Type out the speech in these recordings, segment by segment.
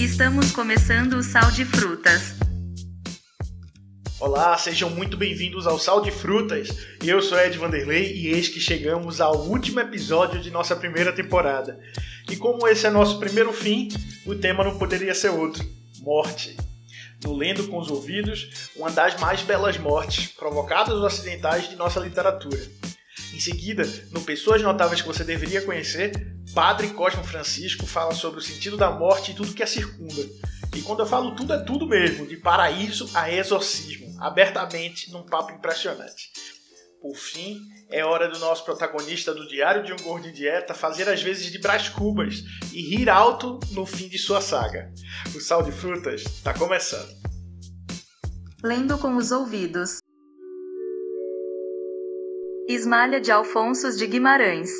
Estamos começando o Sal de Frutas. Olá, sejam muito bem-vindos ao Sal de Frutas. Eu sou Ed Vanderlei e eis que chegamos ao último episódio de nossa primeira temporada. E como esse é nosso primeiro fim, o tema não poderia ser outro: morte. No Lendo com os Ouvidos, uma das mais belas mortes provocadas ou acidentais de nossa literatura. Em seguida, no Pessoas Notáveis que você deveria conhecer, Padre Cosmo Francisco fala sobre o sentido da morte e tudo que a circunda. E quando eu falo tudo, é tudo mesmo, de paraíso a exorcismo, abertamente, num papo impressionante. Por fim, é hora do nosso protagonista do Diário de um Gordo de Dieta fazer as vezes de Brás Cubas e rir alto no fim de sua saga. O Sal de Frutas está começando. Lendo com os ouvidos. Ismalha de Alfonsos de Guimarães.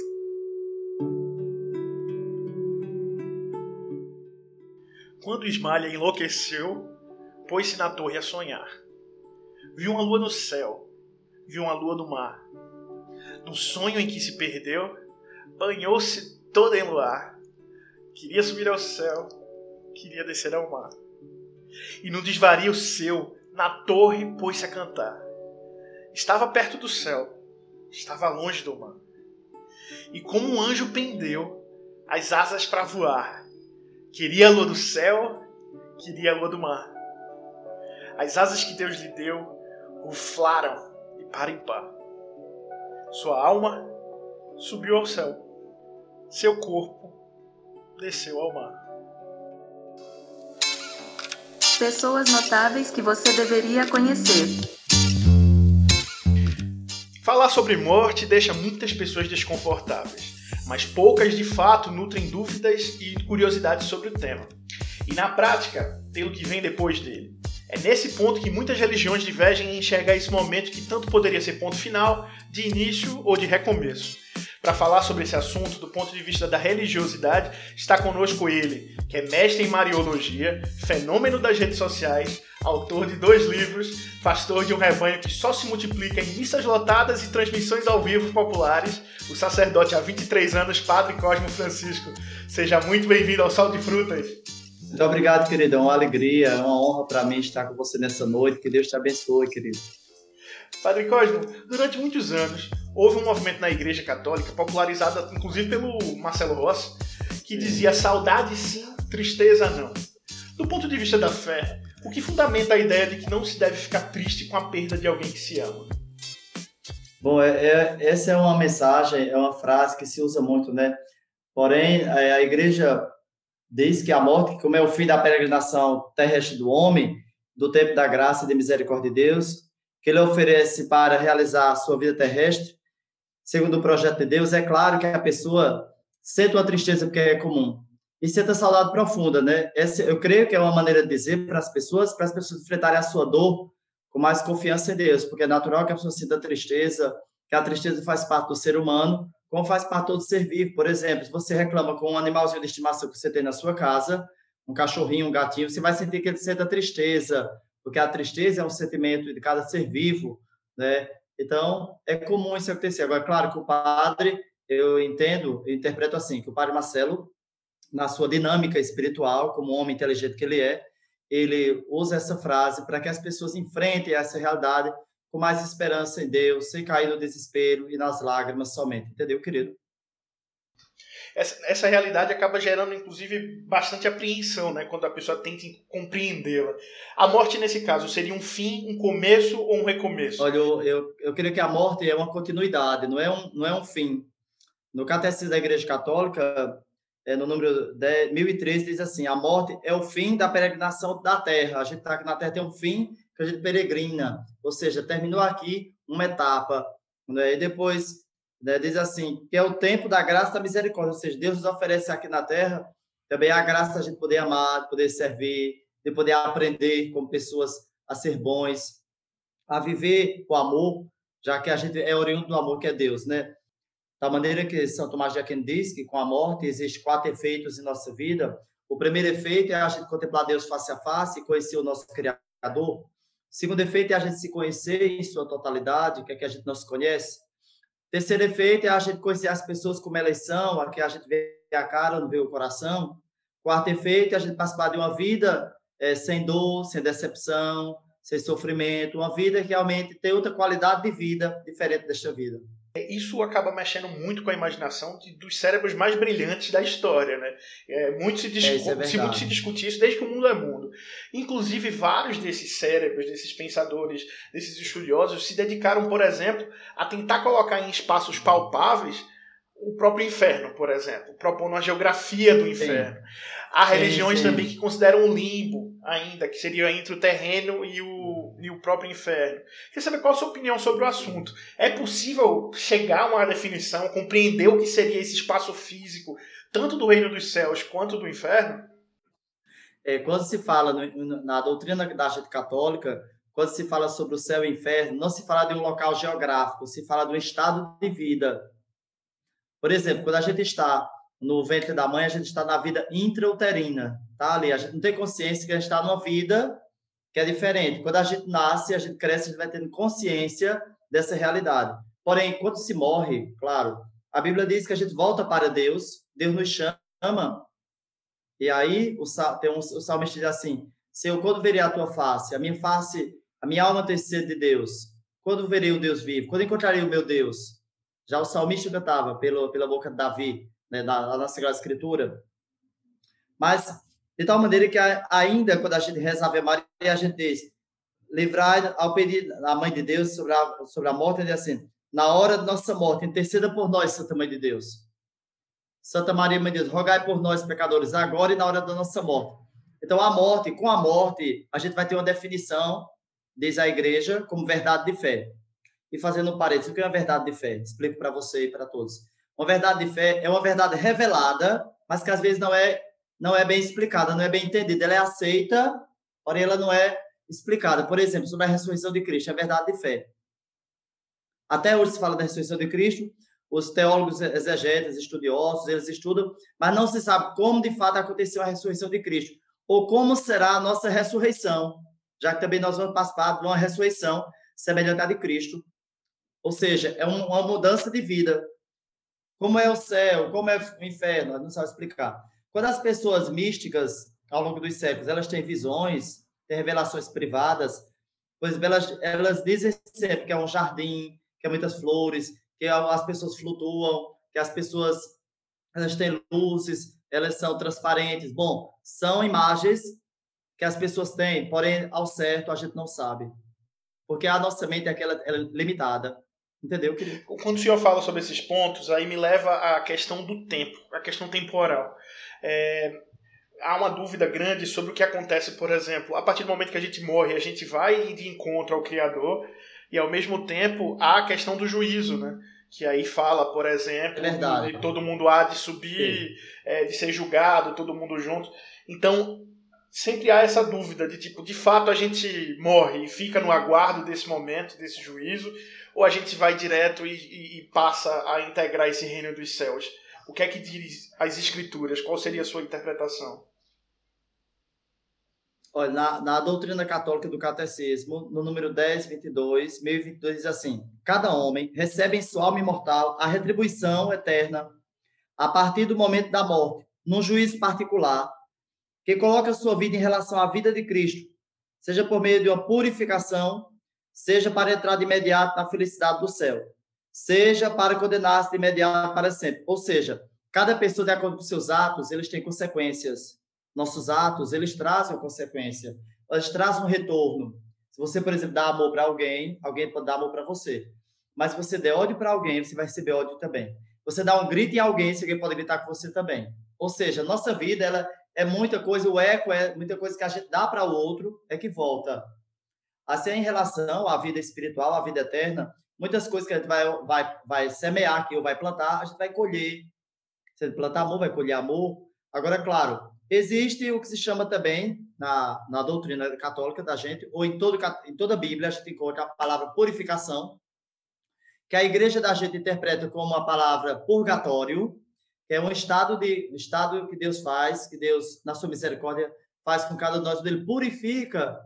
Quando Ismalha enlouqueceu, pôs-se na torre a sonhar. Viu uma lua no céu, viu uma lua no mar. No sonho em que se perdeu, banhou-se toda em luar. Queria subir ao céu, queria descer ao mar. E num desvario seu, na torre pôs-se a cantar. Estava perto do céu, estava longe do mar. E como um anjo pendeu as asas para voar. Queria a lua do céu, queria a lua do mar. As asas que Deus lhe deu ruflaram de par em par. Sua alma subiu ao céu, seu corpo desceu ao mar. Pessoas notáveis que você deveria conhecer. Falar sobre morte deixa muitas pessoas desconfortáveis, mas poucas de fato nutrem dúvidas e curiosidades sobre o tema. E na prática, pelo que vem depois dele. É nesse ponto que muitas religiões divergem em enxergar esse momento que tanto poderia ser ponto final, de início ou de recomeço. Para falar sobre esse assunto do ponto de vista da religiosidade, está conosco ele, que é mestre em Mariologia, fenômeno das redes sociais, autor de dois livros, pastor de um rebanho que só se multiplica em missas lotadas e transmissões ao vivo populares, o sacerdote há 23 anos, Padre Cosmo Francisco. Seja muito bem-vindo ao Sal de Frutas. Muito obrigado, querido. É uma alegria, uma honra para mim estar com você nessa noite. Que Deus te abençoe, querido. Padre Cosmo, durante muitos anos houve um movimento na Igreja Católica, popularizado inclusive pelo Marcelo Rossi, que dizia saudade sim, tristeza não. Do ponto de vista da fé, o que fundamenta a ideia de que não se deve ficar triste com a perda de alguém que se ama? Bom, é, é, essa é uma mensagem, é uma frase que se usa muito, né? Porém, a, a Igreja diz que a morte, como é o fim da peregrinação terrestre do homem, do tempo da graça e da misericórdia de Deus, que ele oferece para realizar a sua vida terrestre, segundo o projeto de Deus, é claro que a pessoa sente uma tristeza porque é comum e sente a saudade profunda, né? Essa, eu creio que é uma maneira de dizer para as pessoas, para as pessoas enfrentarem a sua dor com mais confiança em Deus, porque é natural que a pessoa sinta tristeza, que a tristeza faz parte do ser humano, como faz parte todo ser vivo. Por exemplo, se você reclama com um animalzinho de estimação que você tem na sua casa, um cachorrinho, um gatinho, você vai sentir que ele sente a tristeza, porque a tristeza é um sentimento de cada ser vivo, né? Então, é comum isso acontecer. Agora, claro que o padre, eu entendo, eu interpreto assim, que o padre Marcelo, na sua dinâmica espiritual, como homem inteligente que ele é, ele usa essa frase para que as pessoas enfrentem essa realidade com mais esperança em Deus, sem cair no desespero e nas lágrimas somente. Entendeu, querido? Essa, essa realidade acaba gerando, inclusive, bastante apreensão, né? Quando a pessoa tenta compreendê-la. A morte, nesse caso, seria um fim, um começo ou um recomeço? Olha, eu, eu, eu creio que a morte é uma continuidade, não é um, não é um fim. No Catecismo da Igreja Católica, é, no número 10, 1013, diz assim: a morte é o fim da peregrinação da terra. A gente está aqui na terra, tem um fim que a gente peregrina, ou seja, terminou aqui uma etapa. Né? E depois né, diz assim, que é o tempo da graça da misericórdia, ou seja, Deus nos oferece aqui na terra também a graça da gente poder amar, de poder servir, de poder aprender como pessoas a ser bons, a viver o amor, já que a gente é oriundo do amor que é Deus, né? Da maneira que São Tomás de Aquino diz que com a morte existem quatro efeitos em nossa vida. O primeiro efeito é a gente contemplar Deus face a face e conhecer o nosso Criador. O segundo efeito é a gente se conhecer em sua totalidade, que é que a gente não se conhece. Terceiro efeito é a gente conhecer as pessoas como elas são, aqui a gente vê a cara, não vê o coração. Quarto efeito é a gente participar de uma vida é, sem dor, sem decepção, sem sofrimento, uma vida que realmente tem outra qualidade de vida diferente desta vida. É, isso acaba mexendo muito com a imaginação de, dos cérebros mais brilhantes da história, né? É, muito se, discu é, se, muito se discute isso desde que o mundo é mundo. Inclusive, vários desses cérebros, desses pensadores, desses estudiosos se dedicaram, por exemplo, a tentar colocar em espaços palpáveis o próprio inferno, por exemplo, propondo uma geografia do inferno. Sim. Há religiões sim, sim. também que consideram o limbo ainda, que seria entre o terreno e o, e o próprio inferno. Queria saber qual a sua opinião sobre o assunto. É possível chegar a uma definição, compreender o que seria esse espaço físico, tanto do reino dos céus quanto do inferno? É, quando se fala no, na doutrina da gente católica, quando se fala sobre o céu e o inferno, não se fala de um local geográfico, se fala do estado de vida. Por exemplo, quando a gente está no ventre da mãe, a gente está na vida intrauterina, tá ali. A gente não tem consciência que a gente está numa vida que é diferente. Quando a gente nasce, a gente cresce, a gente vai tendo consciência dessa realidade. Porém, quando se morre, claro, a Bíblia diz que a gente volta para Deus, Deus nos chama. E aí o, tem um, o salmista diz assim: Senhor, quando verei a tua face, a minha face, a minha alma tem sede de Deus. Quando verei o Deus vivo? Quando encontrarei o meu Deus? Já o salmista cantava pelo, pela boca de Davi né, na, na Sagrada Escritura. Mas, de tal maneira que ainda quando a gente reza a Ave Maria, a gente diz, livrar ao pedir a Mãe de Deus sobre a, sobre a morte, ele diz assim, na hora de nossa morte, interceda por nós, Santa Mãe de Deus. Santa Maria, Mãe de Deus, rogai por nós, pecadores, agora e na hora da nossa morte. Então, a morte, com a morte, a gente vai ter uma definição, diz a igreja, como verdade de fé. E fazendo um parênteses, o que é a verdade de fé? Explico para você e para todos. Uma verdade de fé é uma verdade revelada, mas que às vezes não é não é bem explicada, não é bem entendida. Ela é aceita, porém ela não é explicada. Por exemplo, sobre a ressurreição de Cristo, é verdade de fé. Até hoje se fala da ressurreição de Cristo, os teólogos exegetas, estudiosos, eles estudam, mas não se sabe como de fato aconteceu a ressurreição de Cristo, ou como será a nossa ressurreição, já que também nós vamos participar de uma ressurreição semelhante à de Cristo. Ou seja, é uma mudança de vida. Como é o céu, como é o inferno, não sabe explicar. Quando as pessoas místicas, ao longo dos séculos, elas têm visões, têm revelações privadas, pois elas, elas dizem sempre que é um jardim, que é muitas flores, que as pessoas flutuam, que as pessoas elas têm luzes, elas são transparentes. Bom, são imagens que as pessoas têm, porém, ao certo, a gente não sabe. Porque a nossa mente é aquela é limitada. Entendeu, querido? Quando o senhor fala sobre esses pontos, aí me leva à questão do tempo, a questão temporal. É, há uma dúvida grande sobre o que acontece, por exemplo, a partir do momento que a gente morre, a gente vai de encontro ao Criador, e ao mesmo tempo há a questão do juízo, né? Que aí fala, por exemplo, é de todo mundo há de subir, é, de ser julgado, todo mundo junto. Então, sempre há essa dúvida de tipo, de fato a gente morre e fica no aguardo desse momento, desse juízo, ou a gente vai direto e, e, e, passa a integrar esse reino dos céus? O que é que diz as escrituras? Qual seria a sua interpretação? Olha, na, na doutrina católica do catecismo, no número 10, 22, 1022, diz assim: Cada homem recebe em sua alma imortal a retribuição eterna a partir do momento da morte, num juízo particular, que coloca sua vida em relação à vida de Cristo, seja por meio de uma purificação seja para entrar de imediato na felicidade do céu, seja para condenar-se de imediato para sempre. Ou seja, cada pessoa, de acordo com seus atos, eles têm consequências. Nossos atos, eles trazem consequência, eles trazem um retorno. Se você, por exemplo, dá amor para alguém, alguém pode dar amor para você. Mas se você der ódio para alguém, você vai receber ódio também. Você dá um grito em alguém, alguém pode gritar com você também. Ou seja, nossa vida ela é muita coisa, o eco é muita coisa que a gente dá para o outro, é que volta. Assim, em relação à vida espiritual, à vida eterna, muitas coisas que a gente vai, vai, vai semear aqui ou vai plantar, a gente vai colher. Se plantar amor, vai colher amor. Agora, claro, existe o que se chama também, na, na doutrina católica da gente, ou em, todo, em toda a Bíblia, a gente encontra a palavra purificação, que a igreja da gente interpreta como a palavra purgatório, que é um estado de um estado que Deus faz, que Deus, na sua misericórdia, faz com cada um de nós, ele purifica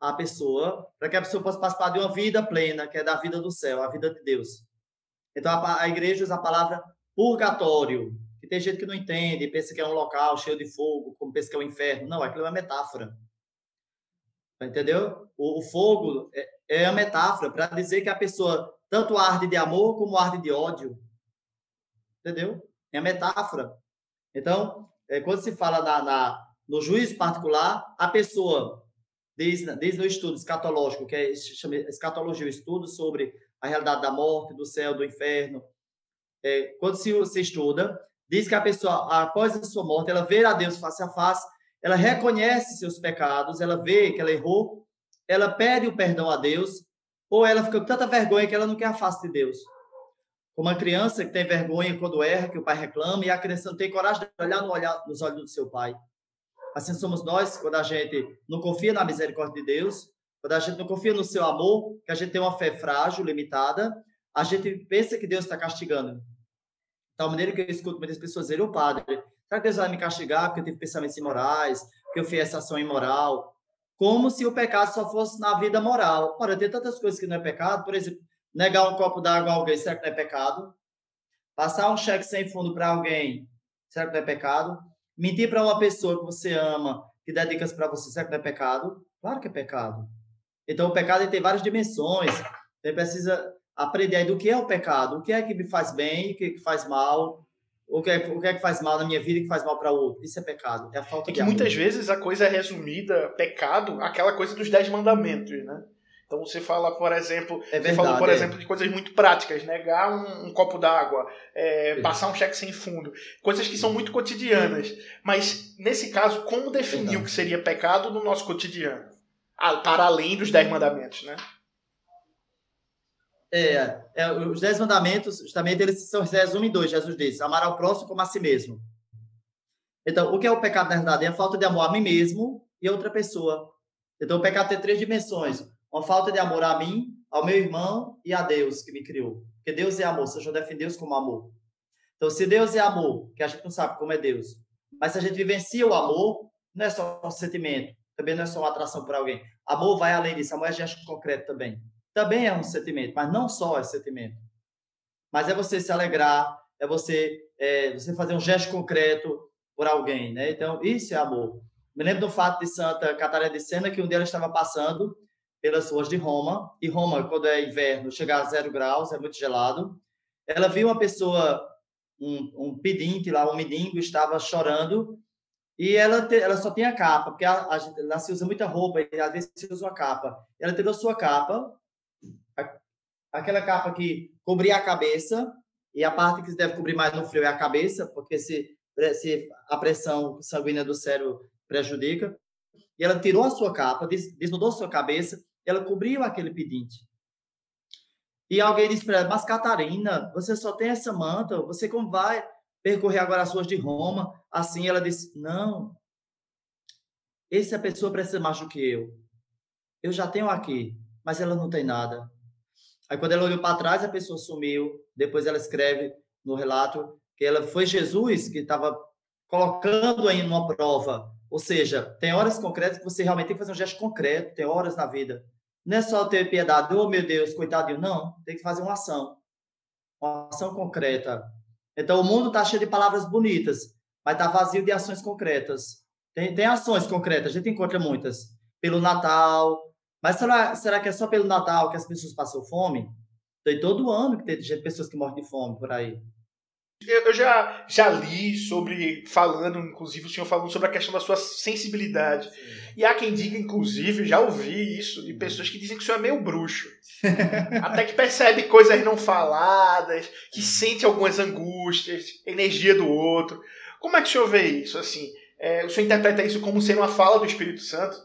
a pessoa, para que a pessoa possa participar de uma vida plena, que é da vida do céu, a vida de Deus. Então, a, a igreja usa a palavra purgatório. Que tem gente que não entende, pensa que é um local cheio de fogo, como pensa que é um inferno. Não, aquilo é uma metáfora. Entendeu? O, o fogo é, é a metáfora para dizer que a pessoa tanto arde de amor como arde de ódio. Entendeu? É a metáfora. Então, é, quando se fala na, na, no juízo particular, a pessoa, desde, desde o estudo escatológico, que é escatologia, o estudo sobre a realidade da morte, do céu, do inferno, é, quando se, se estuda, diz que a pessoa, após a sua morte, ela vê a Deus face a face, ela reconhece seus pecados, ela vê que ela errou, ela pede o perdão a Deus, ou ela fica com tanta vergonha que ela não quer a face de Deus. Como uma criança que tem vergonha quando erra, que o pai reclama, e a criança não tem coragem de olhar, no olhar nos olhos do seu pai. Assim somos nós, quando a gente não confia na misericórdia de Deus, quando a gente não confia no seu amor, que a gente tem uma fé frágil, limitada, a gente pensa que Deus está castigando. Da tal maneira que eu escuto muitas pessoas dizer, ô padre, será que Deus vai me castigar porque eu tive pensamentos imorais, porque eu fiz essa ação imoral? Como se o pecado só fosse na vida moral. Ora, tem tantas coisas que não é pecado, por exemplo, Negar um copo d'água a alguém, será que não é pecado? Passar um cheque sem fundo para alguém, será que não é pecado? Mentir para uma pessoa que você ama, que dá dicas para você, será que não é pecado? Claro que é pecado. Então, o pecado tem várias dimensões. Você precisa aprender aí do que é o pecado, o que é que me faz bem, o que, é que faz mal, o que, é, o que é que faz mal na minha vida e que faz mal para o outro. Isso é pecado, é a falta é que de muitas vezes a coisa é resumida, pecado, aquela coisa dos dez mandamentos, né? Então você fala, por exemplo, é verdade, falou, por é. exemplo, de coisas muito práticas, negar um, um copo d'água, é, passar um cheque sem fundo, coisas que são muito cotidianas. Mas nesse caso, como definir o que seria pecado no nosso cotidiano, ah, para além dos dez mandamentos, né? É, é, os dez mandamentos, justamente, eles são resumem em dois, Jesus disse, amar ao próximo como a si mesmo. Então, o que é o pecado na verdade? É a falta de amor a mim mesmo e a outra pessoa. Então, o pecado tem três dimensões uma falta de amor a mim, ao meu irmão e a Deus que me criou. Porque Deus é amor, defender Deus como amor. Então, se Deus é amor, que a gente não sabe como é Deus, mas se a gente vivencia o amor, não é só um sentimento, também não é só uma atração por alguém. Amor vai além disso, amor é gesto concreto também. Também é um sentimento, mas não só é sentimento. Mas é você se alegrar, é você, é, você fazer um gesto concreto por alguém, né? Então, isso é amor. Me lembro do fato de Santa Catarina de Sena, que um dia ela estava passando pelas ruas de Roma. E Roma, quando é inverno, chega a zero graus, é muito gelado. Ela viu uma pessoa, um, um pedinte lá, um mendigo, estava chorando. E ela, te, ela só tinha capa, porque a, a, lá se usa muita roupa, e às vezes se usa uma capa. Ela tirou sua capa, a, aquela capa que cobria a cabeça, e a parte que deve cobrir mais no frio é a cabeça, porque se, se a pressão sanguínea do cérebro prejudica. E ela tirou a sua capa, des, desnudou a sua cabeça ela cobriu aquele pedinte. E alguém disse para ela, mas Catarina, você só tem essa manta, você como vai percorrer agora as ruas de Roma? Assim ela disse, não, essa pessoa precisa mais do que eu. Eu já tenho aqui, mas ela não tem nada. Aí quando ela olhou para trás, a pessoa sumiu. Depois ela escreve no relato que ela foi Jesus que estava colocando aí numa prova. Ou seja, tem horas concretas que você realmente tem que fazer um gesto concreto, tem horas na vida não é só ter piedade, oh meu Deus, coitadinho, não. Tem que fazer uma ação. Uma ação concreta. Então, o mundo está cheio de palavras bonitas, mas está vazio de ações concretas. Tem, tem ações concretas, a gente encontra muitas. Pelo Natal. Mas será, será que é só pelo Natal que as pessoas passam fome? Tem todo ano que tem pessoas que morrem de fome por aí. Eu já, já li sobre, falando, inclusive, o senhor falando sobre a questão da sua sensibilidade. E há quem diga, inclusive, já ouvi isso de pessoas que dizem que o senhor é meio bruxo. Até que percebe coisas não faladas, que sente algumas angústias, energia do outro. Como é que o senhor vê isso? Assim, é, o senhor interpreta isso como sendo uma fala do Espírito Santo?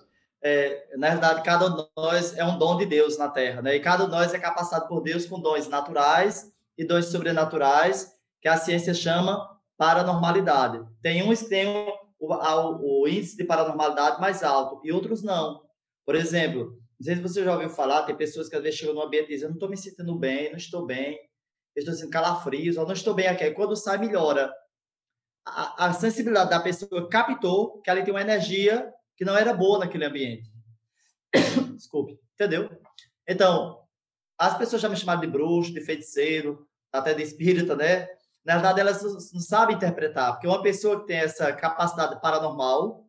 É, na verdade, cada um de nós é um dom de Deus na Terra, né? E cada um de nós é capacitado por Deus com dons naturais e dons sobrenaturais que a ciência chama paranormalidade. Tem uns que têm o, o, o índice de paranormalidade mais alto e outros não. Por exemplo, não sei se você já ouviu falar, tem pessoas que às vezes chegam no ambiente e dizem, eu não estou me sentindo bem, não estou bem, estou sentindo calafrios, ou não estou bem aqui. Quando sai, melhora. A, a, sensibilidade da pessoa captou que ela tem uma energia que não era boa naquele ambiente. Desculpe, entendeu? Então, as pessoas já me chamaram de bruxo, de feiticeiro, até de espírita, né? Na verdade, elas não sabem interpretar, porque uma pessoa que tem essa capacidade paranormal,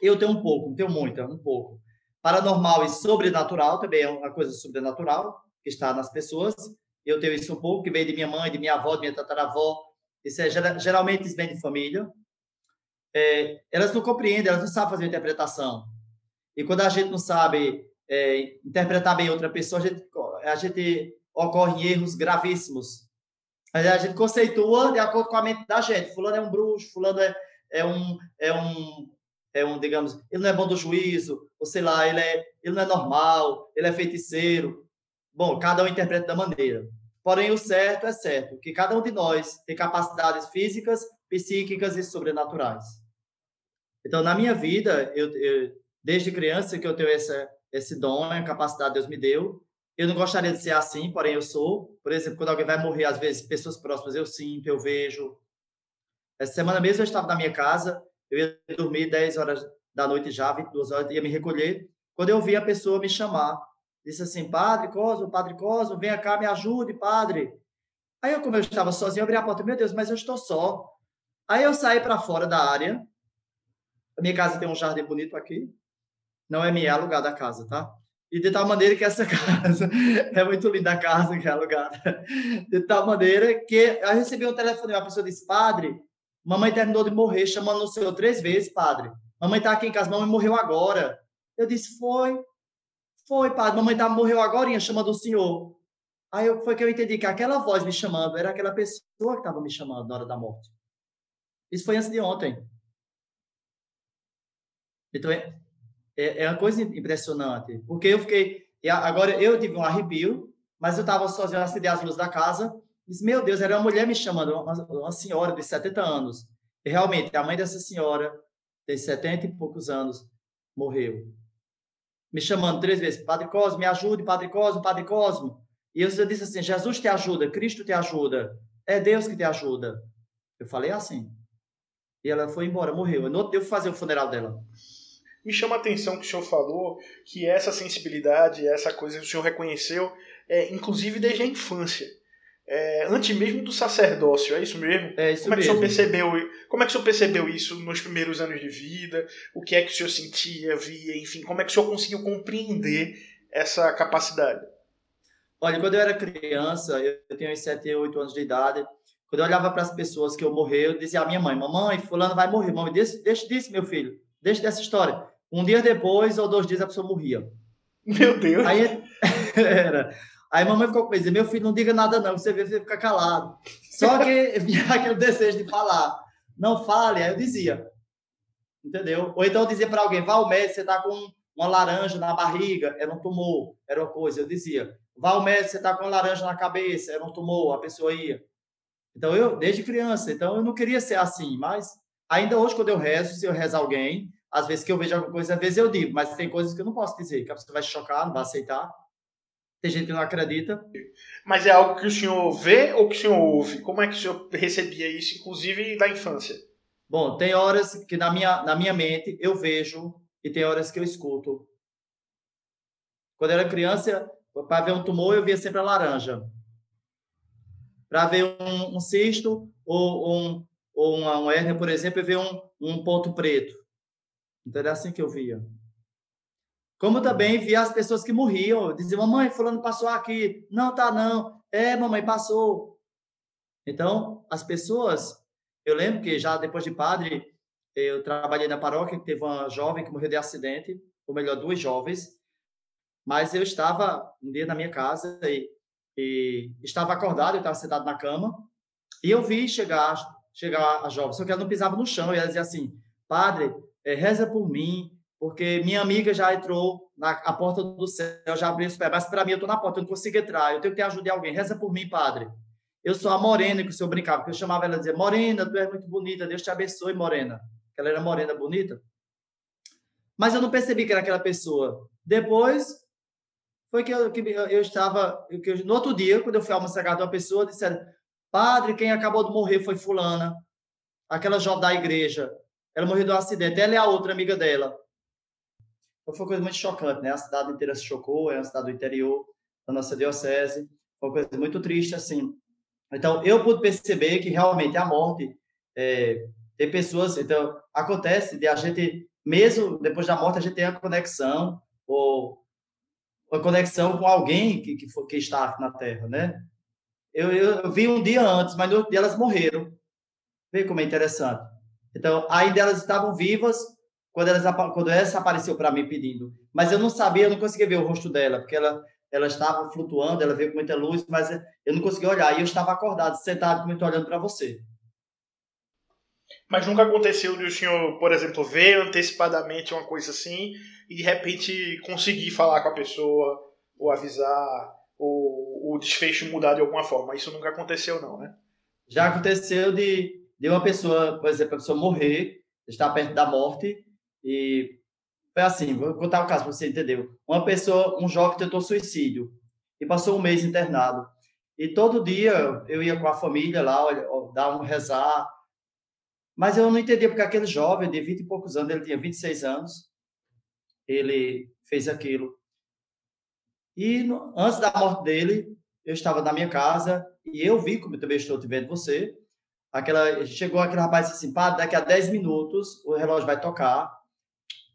eu tenho um pouco, não tenho muita, um pouco. Paranormal e sobrenatural também é uma coisa sobrenatural que está nas pessoas. Eu tenho isso um pouco, que vem de minha mãe, de minha avó, de minha tataravó. Isso é, geralmente isso vem de família. É, elas não compreendem, elas não sabem fazer interpretação. E quando a gente não sabe é, interpretar bem outra pessoa, a gente, a gente ocorre erros gravíssimos a gente conceitua de acordo com a mente da gente. Fulano é um bruxo, fulano é, é um, é um, é um, digamos, ele não é bom do juízo, ou sei lá, ele, é, ele não é normal, ele é feiticeiro. Bom, cada um interpreta da maneira. Porém, o certo é certo, que cada um de nós tem capacidades físicas, psíquicas e sobrenaturais. Então, na minha vida, eu, eu desde criança que eu tenho essa, esse dom, a capacidade Deus me deu, eu não gostaria de ser assim, porém eu sou. Por exemplo, quando alguém vai morrer, às vezes, pessoas próximas, eu sinto, eu vejo. Essa semana mesmo eu estava na minha casa, eu ia dormir 10 horas da noite já, 22 horas, ia me recolher. Quando eu vi a pessoa me chamar, disse assim, Padre Cosmo, Padre Cosmo, venha cá, me ajude, Padre. Aí eu, como eu estava sozinho, abri a porta, meu Deus, mas eu estou só. Aí eu saí para fora da área. A minha casa tem um jardim bonito aqui. Não é minha, é alugada a casa, tá? E de tal maneira que essa casa é muito linda a casa que é alugada. De tal maneira que eu recebi um telefone, uma pessoa disse: Padre, mamãe terminou de morrer, chamando o senhor três vezes, padre. Mamãe está aqui em casa, mamãe morreu agora. Eu disse: Foi, foi, padre, mamãe tá, morreu agora, chamando o senhor. Aí eu, foi que eu entendi que aquela voz me chamando era aquela pessoa que estava me chamando na hora da morte. Isso foi antes de ontem. Então, é, é, uma coisa impressionante, porque eu fiquei, agora eu tive um arrepio, mas eu estava sozinho, acendei as luzes da casa, disse, meu Deus, era uma mulher me chamando, uma, uma senhora de 70 anos, e realmente, a mãe dessa senhora, tem 70 e poucos anos, morreu. Me chamando três vezes, Padre Cosmo, me ajude, Padre Cosmo, Padre Cosmo. E eu disse assim, Jesus te ajuda, Cristo te ajuda, é Deus que te ajuda. Eu falei assim. E ela foi embora, morreu. Eu não devo fazer o funeral dela me chama a atenção que o senhor falou que essa sensibilidade, essa coisa que o senhor reconheceu, é, inclusive desde a infância. É, antes mesmo do sacerdócio, é isso mesmo? É isso como mesmo. É que o senhor percebeu, como é que o senhor percebeu isso nos primeiros anos de vida? O que é que o senhor sentia, via, enfim, como é que o senhor conseguiu compreender essa capacidade? Olha, quando eu era criança, eu tenho uns 7, 8 anos de idade, quando eu olhava para as pessoas que eu morri, eu dizia à minha mãe, mamãe, fulano vai morrer, mamãe, deixa, deixa disso, meu filho, deixa dessa história. Um dia depois ou dois dias a pessoa morria. Meu Deus! Aí, era. Aí a mamãe ficou com ele, meu filho, não diga nada não, você vê, você fica calado. Só que vinha aquele desejo de falar. Não fale, aí eu dizia. Entendeu? Ou então eu dizia para alguém, vá ao médico, você está com uma laranja na barriga, era um tumor, era uma coisa. Eu dizia, vá ao médico, você está com uma laranja na cabeça, era um tumor, a pessoa ia. Então eu, desde criança, então eu não queria ser assim, mas ainda hoje quando eu rezo, se eu rezo alguém, às vezes que eu vejo alguma coisa, às vezes eu digo, mas tem coisas que eu não posso dizer, que a pessoa vai chocar, não vai aceitar. Tem gente que não acredita. Mas é algo que o senhor vê ou que o senhor ouve? Como é que o senhor recebia isso, inclusive da infância? Bom, tem horas que na minha, na minha mente eu vejo e tem horas que eu escuto. Quando eu era criança, para ver um tumor, eu via sempre a laranja. Para ver um, um, cisto ou, um, ou uma, uma hérnia, por exemplo, eu via um, um ponto preto. Então era assim que eu via. Como também via as pessoas que morriam. Dizia, mamãe, fulano passou aqui. Não, tá não. É, mamãe, passou. Então, as pessoas... Eu lembro que já depois de padre, eu trabalhei na paróquia, que teve uma jovem que morreu de acidente. Ou melhor, duas jovens. Mas eu estava um dia na minha casa e, e estava acordado, eu estava sentado na cama. E eu vi chegar, chegar a jovem. Só que ela não pisava no chão. E ela dizia assim, padre, é, reza por mim, porque minha amiga já entrou na a porta do céu, já abriu os pés, mas para mim eu estou na porta, eu não consigo entrar, eu tenho que ter ajuda de alguém, reza por mim, padre. Eu sou a Morena que o senhor brincava, porque eu chamava ela e dizia, Morena, tu és muito bonita, Deus te abençoe, Morena. Ela era morena, bonita. Mas eu não percebi que era aquela pessoa. Depois, foi que eu, que eu estava, que eu, no outro dia, quando eu fui almoçar com uma pessoa, disseram, padre, quem acabou de morrer foi fulana, aquela jovem da igreja. Ela morreu de um acidente. Ela é a outra amiga dela. Então foi uma coisa muito chocante, né? A cidade inteira se chocou, é uma cidade do interior da nossa diocese. Foi uma coisa muito triste, assim. Então, eu pude perceber que realmente a morte é, tem pessoas, então, acontece de a gente, mesmo depois da morte, a gente tem a conexão, ou a conexão com alguém que, que, for, que está na Terra, né? Eu, eu, vi um dia antes, mas no outro dia elas morreram. Vê como é interessante. Então, ainda elas estavam vivas quando, elas, quando essa apareceu para mim pedindo. Mas eu não sabia, eu não conseguia ver o rosto dela, porque ela, ela estava flutuando, ela veio com muita luz, mas eu não conseguia olhar. E eu estava acordado, sentado, como estou olhando para você. Mas nunca aconteceu de o senhor, por exemplo, ver antecipadamente uma coisa assim e de repente conseguir falar com a pessoa, ou avisar, ou o desfecho mudar de alguma forma. Isso nunca aconteceu, não, né? Já aconteceu de, de uma pessoa, por exemplo, a pessoa morrer, estar perto da morte, e foi assim, vou contar o um caso para você entender. Uma pessoa, um jovem tentou suicídio e passou um mês internado. E todo dia eu ia com a família lá, dar um rezar, mas eu não entendia porque aquele jovem de 20 e poucos anos, ele tinha 26 anos, ele fez aquilo. E no, antes da morte dele, eu estava na minha casa e eu vi, como eu também estou te vendo você, aquela, chegou aquele rapaz assim, pá, daqui a 10 minutos o relógio vai tocar,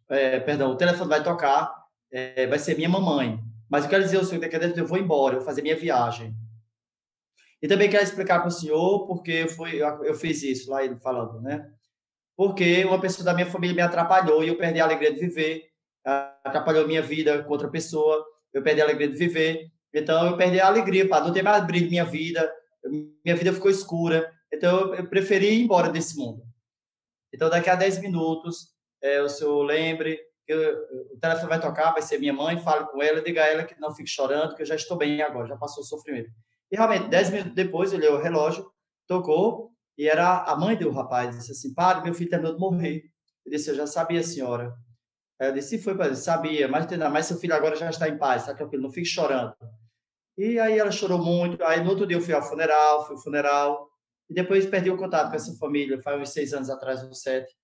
é, perdão, o telefone vai tocar, é, vai ser minha mamãe. Mas eu quero dizer o senhor, daqui a 10 minutos eu vou embora, eu vou fazer minha viagem. E também quero explicar para o senhor porque eu, fui, eu, eu fiz isso, lá ele falando, né? Porque uma pessoa da minha família me atrapalhou e eu perdi a alegria de viver, atrapalhou minha vida com outra pessoa, eu perdi a alegria de viver. Então, eu perdi a alegria, pá, não tem mais brilho minha vida, minha vida ficou escura. Então, eu preferi ir embora desse mundo. Então, daqui a 10 minutos, é, o senhor lembre eu, o telefone vai tocar, vai ser minha mãe, fale com ela, diga a ela que não fique chorando, que eu já estou bem agora, já passou o sofrimento. E realmente, dez minutos depois, olhei o relógio, tocou, e era a mãe do rapaz. Disse assim: Padre, meu filho terminou de morrer. Eu disse: Eu já sabia, senhora. Eu disse: Foi, padre, sabia, mas, mas seu filho agora já está em paz, está tranquilo, não fique chorando. E aí ela chorou muito. Aí no outro dia eu fui ao funeral, fui ao funeral, e depois perdi o contato com essa família, faz uns seis anos atrás, uns sete.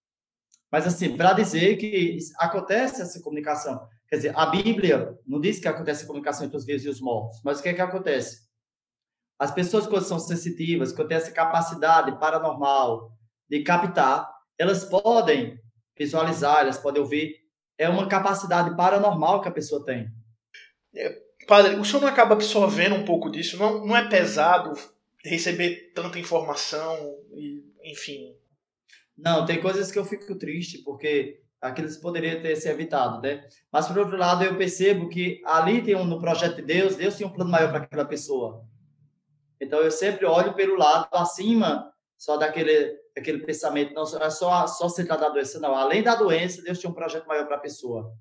Mas, assim, para dizer que acontece essa comunicação. Quer dizer, a Bíblia não diz que acontece a comunicação entre os vivos e os mortos, mas o que é que acontece? As pessoas, quando são sensitivas, quando têm essa capacidade paranormal de captar, elas podem visualizar, elas podem ouvir. É uma capacidade paranormal que a pessoa tem. É, padre, o senhor não acaba absorvendo um pouco disso? Não, não é pesado receber tanta informação e, enfim. Não, tem coisas que eu fico triste porque aqueles poderiam ter se evitado, né? Mas por outro lado, eu percebo que ali tem um no projeto de Deus, Deus tem um plano maior para aquela pessoa. Então eu sempre olho pelo lado acima só daquele aquele pensamento, não é só só tratar da doença, não. Além da doença, Deus tinha um projeto maior para a pessoa.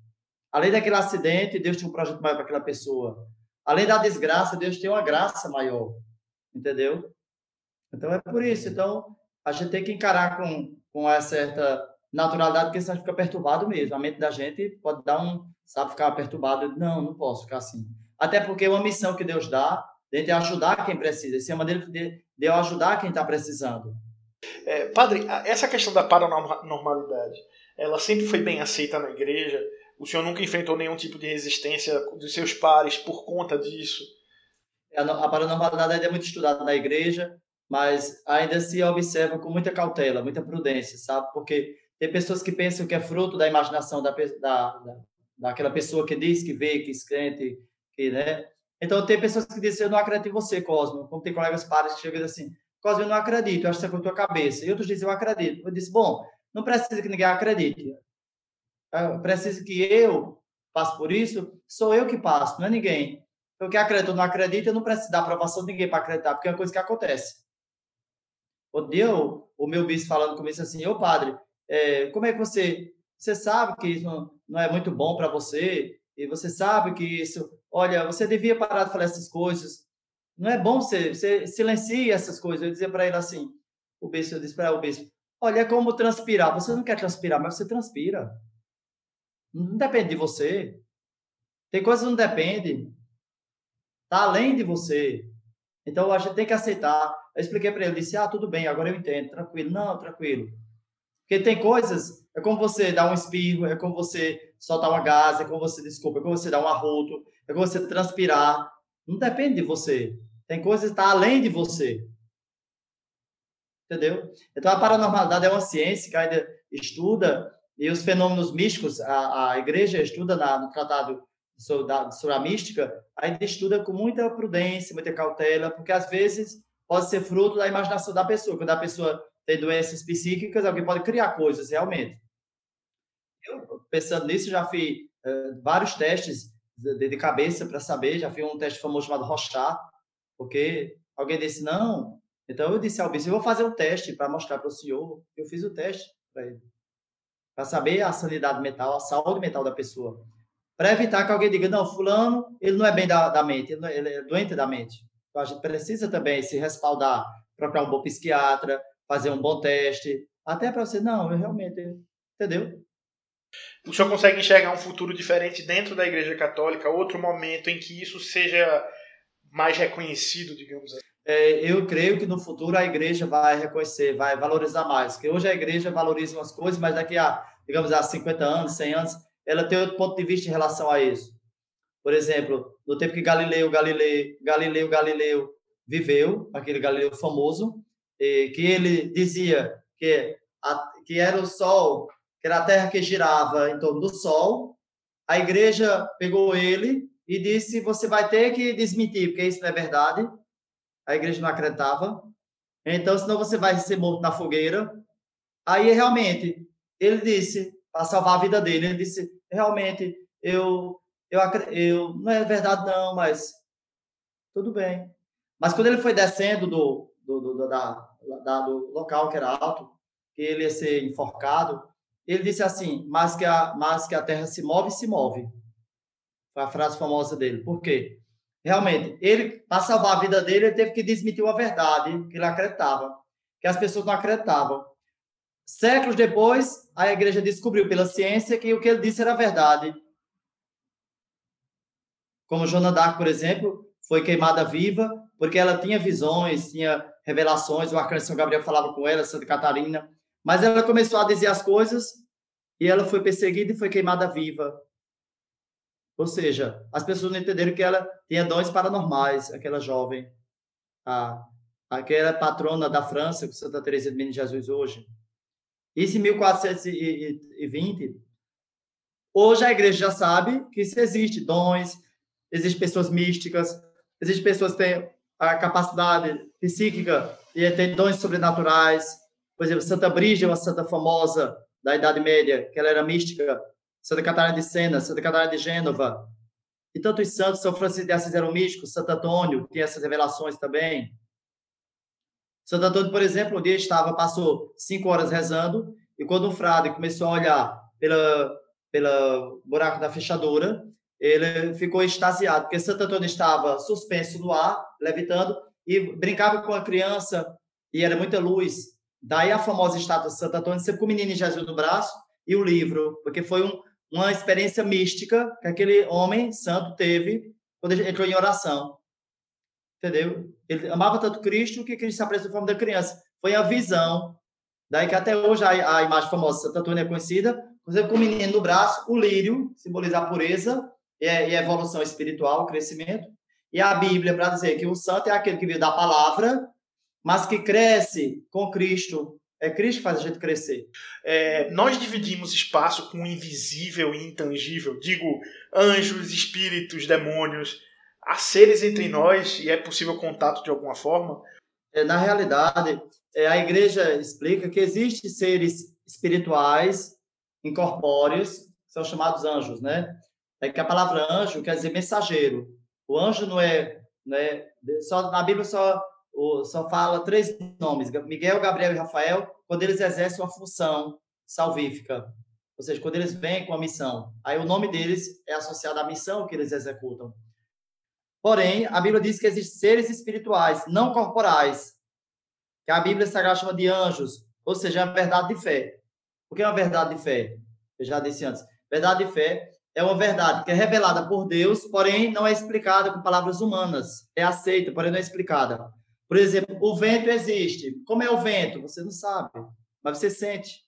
Além daquele acidente, Deus tinha um projeto maior para aquela pessoa. Além da desgraça, Deus tem uma graça maior. Entendeu? Então é por isso. Então a gente tem que encarar com com uma certa naturalidade, porque senão a gente fica perturbado mesmo. A mente da gente pode dar um, sabe, ficar perturbado. Não, não posso ficar assim. Até porque é uma missão que Deus dá de ajudar quem precisa. Isso é uma maneira de, de eu ajudar quem está precisando. É, padre, essa questão da paranormalidade, ela sempre foi bem aceita na igreja? O senhor nunca enfrentou nenhum tipo de resistência dos seus pares por conta disso? A paranormalidade é muito estudada na igreja, mas ainda se observa com muita cautela, muita prudência, sabe? Porque tem pessoas que pensam que é fruto da imaginação da, da, da daquela pessoa que diz que vê, que sente, que, né? Então, tem pessoas que dizem, eu não acredito em você, Cosmo. Como tem colegas pares que chegam assim, Cosmo, eu não acredito, eu acho que é com a tua cabeça. E outros dizem, eu acredito. Eu disse, bom, não precisa que ninguém acredite. Precisa que eu passe por isso, sou eu que passo, não é ninguém. Eu que acredito ou não acredito, eu não preciso dar aprovação de ninguém para acreditar, porque é uma coisa que acontece. Outro dia, o, o meu bispo falando comigo assim, ô padre, é, como é que você... Você sabe que isso não, é muito bom para você, e você sabe que isso olha, você devia parar de falar essas coisas. Não é bom você, você silencie essas coisas. Eu dizia para ele assim, o bispo, eu disse para o bispo, olha, é como transpirar. Você não quer transpirar, mas você transpira. Não depende de você. Tem coisas que não dependem. Está além de você. Então, a gente tem que aceitar. Eu expliquei para ele, disse, ah, tudo bem, agora eu entendo, tranquilo. Não, tranquilo. Porque tem coisas, é como você dar um espirro, é como você soltar uma gás, é como você, desculpa, é como você dar um arroto, é como você transpirar. Não depende de você. Tem coisas que estão tá além de você. Entendeu? Então, a paranormalidade é uma ciência que ainda estuda, e os fenômenos místicos, a, a igreja estuda na, no tratado sobre, a mística, ainda estuda com muita prudência, muita cautela, porque às vezes pode ser fruto da imaginação da pessoa. Quando a pessoa tem doenças psíquicas, alguém pode criar coisas realmente. Eu, pensando nisso, já fiz uh, vários testes de, de cabeça para saber, já fiz um teste famoso chamado Rochat, porque alguém disse, não, então eu disse ao bispo, eu vou fazer um teste para mostrar para o senhor. Eu fiz o teste para ele. Para saber a sanidade mental, a saúde mental da pessoa. Para evitar que alguém diga, não, fulano, ele não é bem da, da mente, ele, é, ele é doente da mente. Então a gente precisa também se respaldar, procurar um bom psiquiatra, fazer um bom teste, até para você, não, eu realmente, entendeu? O senhor consegue enxergar um futuro diferente dentro da Igreja Católica, outro momento em que isso seja mais reconhecido, digamos assim? é, eu creio que no futuro a igreja vai reconhecer, vai valorizar mais. Porque hoje a igreja valoriza umas coisas, mas daqui a, digamos, a 50 anos, 100 anos, ela tem outro ponto de vista em relação a isso. Por exemplo, no tempo que Galileu, Galileu, Galileu, Galileu viveu, aquele Galileu famoso, que ele dizia que, a, que era o Sol, que era a Terra que girava em torno do Sol, a igreja pegou ele e disse: você vai ter que desmentir, porque isso não é verdade a igreja não acreditava. Então, senão você vai ser morto na fogueira. Aí, realmente, ele disse, para salvar a vida dele, ele disse, realmente, eu, eu, eu não é verdade não, mas tudo bem. Mas quando ele foi descendo do, do, do, da, da, do local que era alto, que ele ia ser enforcado, ele disse assim, mas que a, mas que a terra se move, se move. Foi a frase famosa dele. Por quê? realmente, ele, para salvar a vida dele, ele teve que desmentir uma verdade que ele acreditava, que as pessoas não acreditavam. Séculos depois, a igreja descobriu pela ciência que o que ele disse era verdade. Como Joana d'Arc, por exemplo, foi queimada viva porque ela tinha visões, tinha revelações, o arcanjo São Gabriel falava com ela, Santa Catarina, mas ela começou a dizer as coisas e ela foi perseguida e foi queimada viva. Ou seja, as pessoas não entenderam que ela tinha dons paranormais, aquela jovem, a, aquela patrona da França, com Santa Teresa de Menino Jesus hoje. Isso em 1420. Hoje a igreja já sabe que isso existe, dons, existem pessoas místicas, existem pessoas que têm a capacidade psíquica e têm dons sobrenaturais. Por exemplo, Santa Brígida, uma santa famosa da Idade Média, que ela era mística, Santa Catarina de Sena, Santa Catarina de Gênova. E tantos santos, São Francisco de Assis era um místico, Santo Antônio tem essas revelações também. Santo Antônio, por exemplo, um dia estava, passou cinco horas rezando, e quando o frade começou a olhar pela, pela buraco da fechadura, ele ficou extasiado, porque Santo Antônio estava suspenso no ar, levitando, e brincava com a criança, e era muita luz. Daí a famosa estátua de Santo Antônio, sempre com o menino Jesus no braço, e o livro, porque foi um, uma experiência mística que aquele homem santo teve quando entrou em oração. Entendeu? Ele amava tanto Cristo que Cristo se apresentou em forma da criança. Foi a visão. Daí que até hoje a, a imagem famosa de Santo Antônio é conhecida, com o menino no braço, o lírio, simboliza a pureza e a, e a evolução espiritual, o crescimento. E a Bíblia, para dizer que o santo é aquele que vive da palavra, mas que cresce com Cristo é Cristo que faz a gente crescer. É, nós dividimos espaço com o invisível e intangível. Digo, anjos, espíritos, demônios. Há seres entre nós e é possível contato de alguma forma? É, na realidade, é, a igreja explica que existem seres espirituais, incorpóreos, são chamados anjos, né? É que a palavra anjo quer dizer mensageiro. O anjo não é, não é só na Bíblia só só fala três nomes, Miguel, Gabriel e Rafael, quando eles exercem uma função salvífica, ou seja, quando eles vêm com a missão. Aí o nome deles é associado à missão que eles executam. Porém, a Bíblia diz que existem seres espirituais, não corporais, que a Bíblia Sagrada chama de anjos, ou seja, é uma verdade de fé. O que é uma verdade de fé? Eu já disse antes. Verdade de fé é uma verdade que é revelada por Deus, porém não é explicada com palavras humanas. É aceita, porém não é explicada. Por exemplo, o vento existe. Como é o vento? Você não sabe, mas você sente.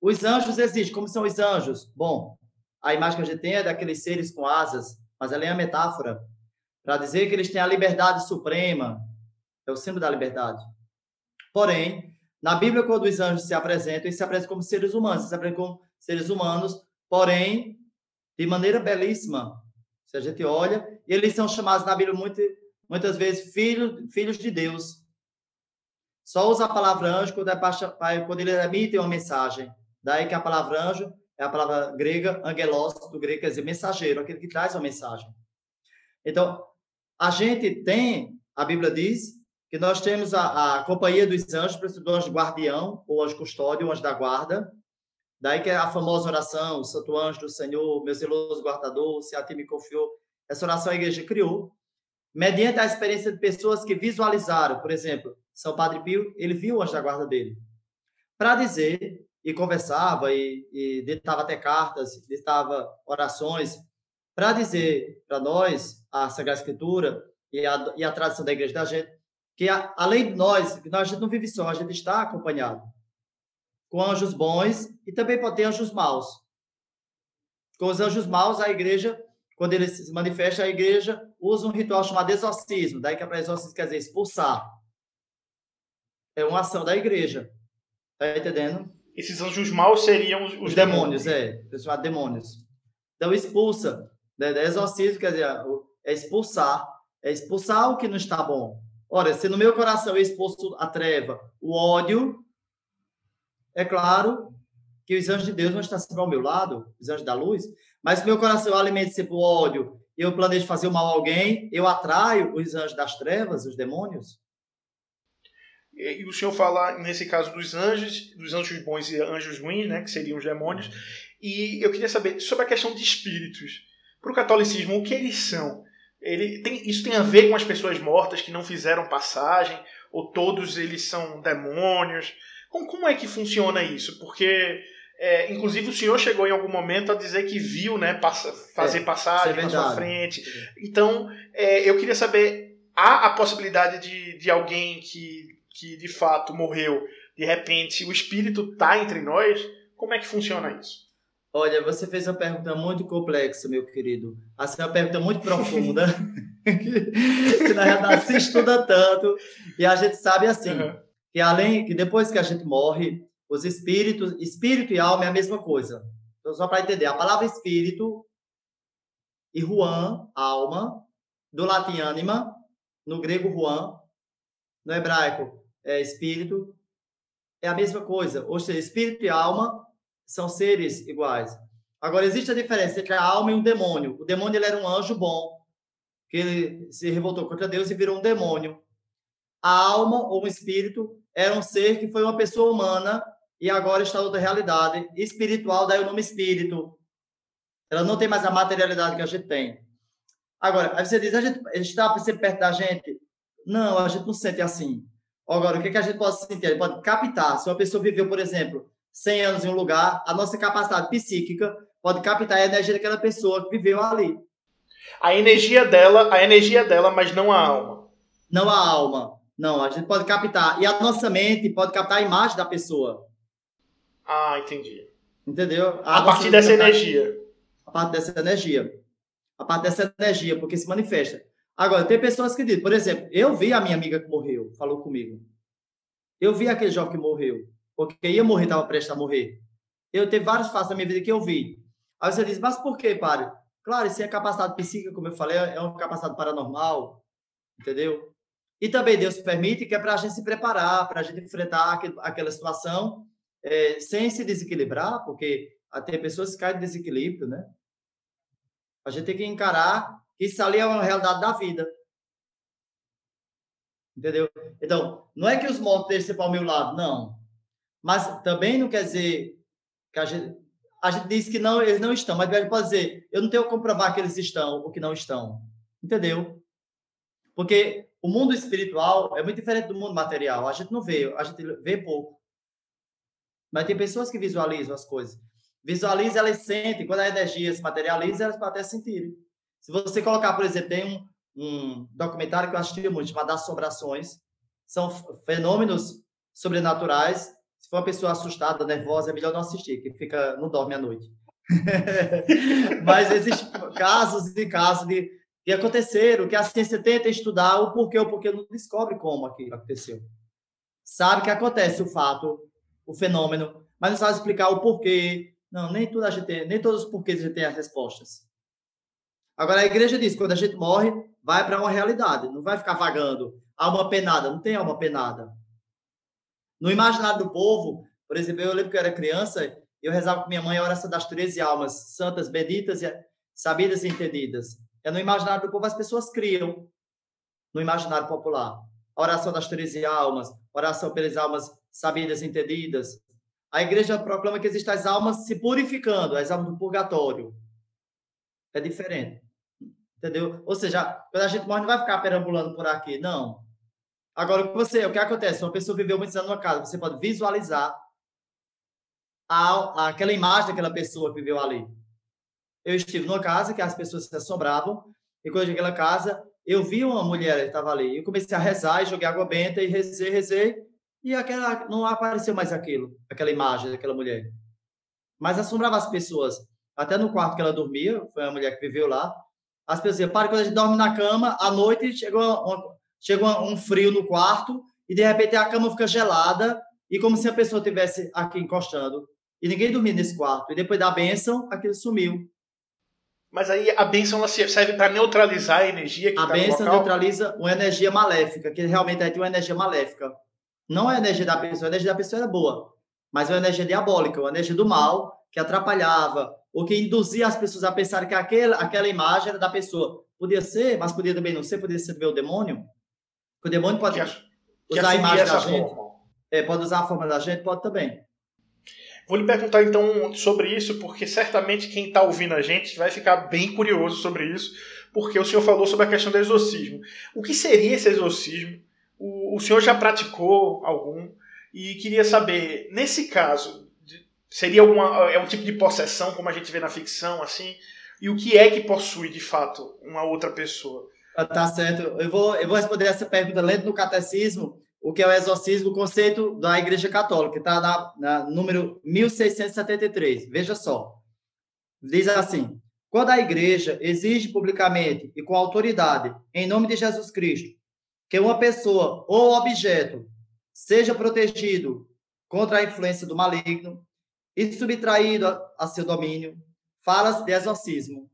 Os anjos existem. Como são os anjos? Bom, a imagem que a gente tem é daqueles seres com asas, mas ela é a metáfora para dizer que eles têm a liberdade suprema. É o símbolo da liberdade. Porém, na Bíblia, quando os anjos se apresentam, eles se apresentam como seres humanos, se apresentam como seres humanos, porém, de maneira belíssima. Se a gente olha, eles são chamados na Bíblia muito, muitas vezes filhos, filhos de Deus. Só usa a palavra anjo quando, é, quando eles emitem uma mensagem. Daí que a palavra anjo é a palavra grega, angelos, do grego quer dizer mensageiro, aquele que traz uma mensagem. Então, a gente tem, a Bíblia diz, que nós temos a, a companhia dos anjos, do anjo guardião, ou anjo custódio, anjo da guarda. Daí que é a famosa oração, Santo Anjo do Senhor, meu zeloso guardador, se a ti me confiou. Essa oração a igreja criou, mediante a experiência de pessoas que visualizaram, por exemplo, São Padre Pio, ele viu o anjo da guarda dele. Para dizer, e conversava, e, e ditava até cartas, ditava orações, para dizer para nós, a Sagrada Escritura e a, e a tradição da igreja da gente, que a, além de nós, a gente não vive só, a gente está acompanhado com anjos bons e também pode ter anjos maus. Com os anjos maus, a igreja, quando ele se manifesta, a igreja usa um ritual chamado exorcismo, daí que é para exorcismo quer dizer expulsar. É uma ação da igreja. Tá entendendo? Esses anjos maus seriam os, os demônios, demônios, é, chamado demônios. Então expulsa, né? exorcismo quer dizer, é expulsar, é expulsar o que não está bom. Ora, se no meu coração eu expulso a treva, o ódio, é claro que os anjos de Deus vão estar sempre ao meu lado, os anjos da luz, mas se meu coração alimenta sempre o ódio e eu planejo fazer mal a alguém, eu atraio os anjos das trevas, os demônios. E o senhor fala, nesse caso, dos anjos, dos anjos bons e anjos ruins, né, que seriam os demônios. E eu queria saber sobre a questão de espíritos. Para o catolicismo, o que eles são? Ele tem, isso tem a ver com as pessoas mortas que não fizeram passagem? Ou todos eles são demônios? Como, como é que funciona isso? Porque, é, inclusive, o senhor chegou em algum momento a dizer que viu né, passa, fazer é, passagem é na sua frente. Então, é, eu queria saber: há a possibilidade de, de alguém que, que de fato morreu, de repente o espírito está entre nós? Como é que funciona isso? Olha, você fez uma pergunta muito complexa, meu querido. Assim, uma pergunta muito profunda, que, na verdade se estuda tanto, e a gente sabe assim, uhum. que além, que depois que a gente morre, os espíritos, espírito e alma é a mesma coisa. Então, só para entender, a palavra espírito e Juan, alma, do latim anima, no grego Juan, no hebraico é espírito, é a mesma coisa. Ou seja, espírito e alma são seres iguais. Agora, existe a diferença entre a alma e um demônio. O demônio ele era um anjo bom, que ele se revoltou contra Deus e virou um demônio. A alma, ou um espírito, era um ser que foi uma pessoa humana e agora está outra realidade espiritual, daí o nome espírito. Ela não tem mais a materialidade que a gente tem. Agora, aí você diz, a gente está sempre perto da gente? Não, a gente não sente assim. Agora, o que, que a gente pode sentir? A gente pode captar. Se uma pessoa viveu, por exemplo, 100 anos em um lugar, a nossa capacidade psíquica pode captar a energia daquela pessoa que viveu ali. A energia dela, a energia dela, mas não a alma. Não a alma. Não, a gente pode captar. E a nossa mente pode captar a imagem da pessoa. Ah, entendi. Entendeu? A, a partir dessa energia. A partir dessa energia. A partir dessa energia, porque se manifesta. Agora, tem pessoas que dizem, por exemplo, eu vi a minha amiga que morreu, falou comigo. Eu vi aquele jovem que morreu porque ia morrer, estava prestes a morrer. Eu teve vários fatos da minha vida que eu vi. Aí você diz, mas por quê, padre? Claro, isso é capacidade psíquica, como eu falei, é uma capacidade paranormal, entendeu? E também Deus permite que é para a gente se preparar, para a gente enfrentar aquela situação é, sem se desequilibrar, porque tem pessoas que caem de desequilíbrio, né? A gente tem que encarar que isso ali é uma realidade da vida. Entendeu? Então, não é que os mortos deixem para o meu lado, não. Mas também não quer dizer que a gente, a gente diz que não, eles não estão, mas pode dizer, eu não tenho como provar que eles estão ou que não estão. Entendeu? Porque o mundo espiritual é muito diferente do mundo material. A gente não vê, a gente vê pouco. Mas tem pessoas que visualizam as coisas. Visualizam, elas sentem. Quando a energia se materializa, elas podem até sentir. Se você colocar, por exemplo, tem um, um documentário que eu assisti muito, chamado Assombrações. São fenômenos sobrenaturais se for uma pessoa assustada, nervosa, é melhor não assistir, que fica, não dorme à noite. Mas existem casos e casos de, de aconteceram, que a ciência tenta estudar o porquê, o porquê não descobre como aquilo aconteceu. sabe que acontece o fato, o fenômeno, mas não sabe explicar o porquê. Não, nem tudo a gente tem, nem todos os porquês a gente tem as respostas. Agora a igreja diz, quando a gente morre, vai para uma realidade, não vai ficar vagando. Alma penada, não tem alma penada. No imaginário do povo, por exemplo, eu lembro que eu era criança, eu rezava com minha mãe a oração das 13 almas, santas, benditas, sabidas e entendidas. É no imaginário do povo as pessoas criam, no imaginário popular. A oração das 13 almas, oração pelas almas sabidas e entendidas. A igreja proclama que existem as almas se purificando, as almas do purgatório. É diferente. Entendeu? Ou seja, quando a gente morre, não vai ficar perambulando por aqui, não. Agora, você, o que acontece? Uma pessoa viveu muitos anos numa casa, você pode visualizar a, aquela imagem daquela pessoa que viveu ali. Eu estive numa casa que as pessoas se assombravam, e quando eu cheguei casa, eu vi uma mulher que estava ali. Eu comecei a rezar e joguei água benta e rezei, rezei, e aquela, não apareceu mais aquilo, aquela imagem daquela mulher. Mas assombrava as pessoas. Até no quarto que ela dormia, foi uma mulher que viveu lá, as pessoas diziam, para quando a gente dorme na cama, à noite chega, uma, chega um frio no quarto, e de repente a cama fica gelada, e como se a pessoa tivesse aqui encostando. E ninguém dormia nesse quarto. E depois da bênção, aquilo sumiu. Mas aí a bênção ela serve para neutralizar a energia que A tá local? neutraliza uma energia maléfica, que realmente tem uma energia maléfica. Não é a energia da pessoa, a energia da pessoa era boa, mas é uma energia diabólica, uma energia do mal, que atrapalhava, ou que induzia as pessoas a pensar que aquela, aquela imagem era da pessoa. Podia ser, mas podia também não ser, podia ser o demônio. O demônio pode Que, ass- que usar a imagem da gente, forma. é, pode usar a forma da gente, pode também. Vou lhe perguntar então sobre isso, porque certamente quem está ouvindo a gente vai ficar bem curioso sobre isso, porque o senhor falou sobre a questão do exorcismo. O que seria esse exorcismo? O, o senhor já praticou algum? E queria saber, nesse caso, seria alguma, é um tipo de possessão, como a gente vê na ficção, assim? E o que é que possui, de fato, uma outra pessoa? Ah, Tá certo. Eu vou, eu vou responder essa pergunta lendo no catecismo, o que é o exorcismo, o conceito da Igreja Católica, está na, na número 1673. Veja só. Diz assim: quando a Igreja exige publicamente e com autoridade, em nome de Jesus Cristo, que uma pessoa ou objeto seja protegido contra a influência do maligno e subtraído a, a seu domínio, fala-se de exorcismo.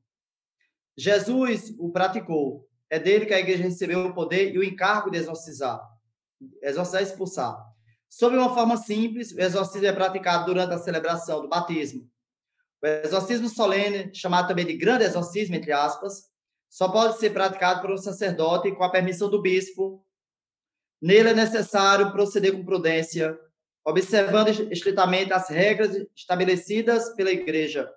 Jesus o praticou. É dele que a igreja recebeu o poder e o encargo de exorcizar. Exorcizar e expulsar. Sob uma forma simples, o exorcismo é praticado durante a celebração do batismo. O exorcismo solene, chamado também de grande exorcismo, entre aspas, só pode ser praticado por um sacerdote com a permissão do bispo. Nele é necessário proceder com prudência, observando estritamente as regras estabelecidas pela igreja.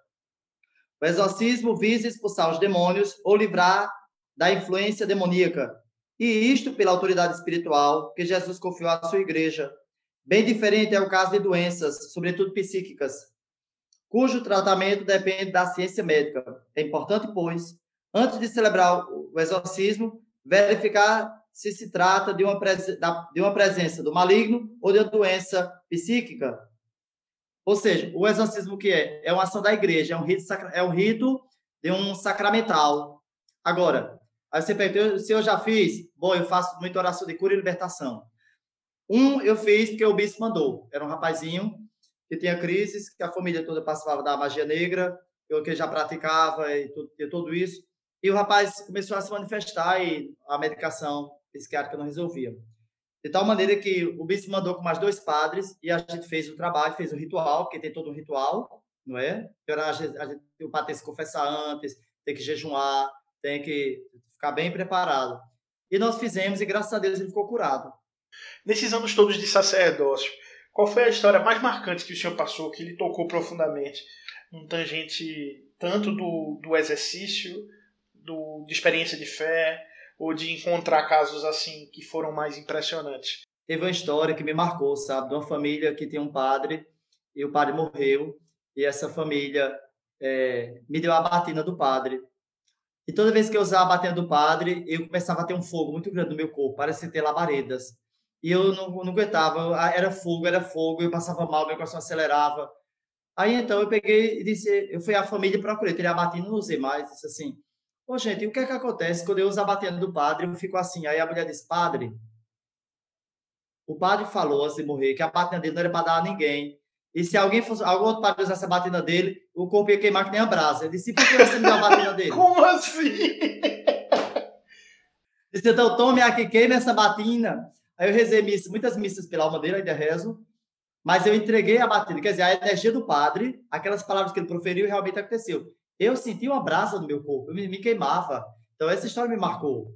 O exorcismo visa expulsar os demônios ou livrar da influência demoníaca, e isto pela autoridade espiritual que Jesus confiou à sua igreja. Bem diferente é o caso de doenças, sobretudo psíquicas, cujo tratamento depende da ciência médica. É importante, pois, antes de celebrar o exorcismo, verificar se se trata de uma, de uma presença do maligno ou de uma doença psíquica. Ou seja, o exorcismo que é? É uma ação da igreja, é um rito, é um rito de um sacramental. Agora, aí você pergunta, se eu já fiz? Bom, eu faço muita oração de cura e libertação. Um eu fiz porque o bispo mandou. Era um rapazinho que tinha crises, que a família toda passava da magia negra, eu que já praticava e tudo, e tudo isso. E o rapaz começou a se manifestar e a medicação psiquiátrica não resolvia. De tal maneira que o bispo mandou com mais dois padres e a gente fez o trabalho, fez o ritual, porque tem todo um ritual, não é? A gente, a gente, o padre tem que se confessar antes, tem que jejuar, tem que ficar bem preparado. E nós fizemos e graças a Deus ele ficou curado. Nesses anos todos de sacerdócio, qual foi a história mais marcante que o senhor passou, que lhe tocou profundamente? Um tangente tanto do, do exercício, do, de experiência de fé, ou de encontrar casos assim que foram mais impressionantes? Teve uma história que me marcou, sabe? De uma família que tinha um padre e o padre morreu e essa família é, me deu a batina do padre. E toda vez que eu usava a batina do padre, eu começava a ter um fogo muito grande no meu corpo, parecia ter labaredas. E eu não, não aguentava, era fogo, era fogo, eu passava mal, meu coração acelerava. Aí então eu peguei e disse, eu fui à família e procurei, teria a batina, não usei mais, disse assim, Ô, gente, o que é que acontece quando eu uso a batendo do padre? Eu fico assim. Aí a mulher diz, padre, o padre falou antes de morrer que a batina dele não era para dar a ninguém. E se alguém fosse, algum outro padre usasse a batina dele, o corpo ia queimar que nem a brasa. Ele disse, por que você me deu a batina dele? Como assim? Disse, então tome aqui, queime essa batina. Aí eu rezei missa, muitas missas pela alma dele, ainda rezo. Mas eu entreguei a batina. Quer dizer, a energia do padre, aquelas palavras que ele proferiu, realmente aconteceu. Eu senti uma brasa no meu corpo, eu me, me queimava. Então essa história me marcou.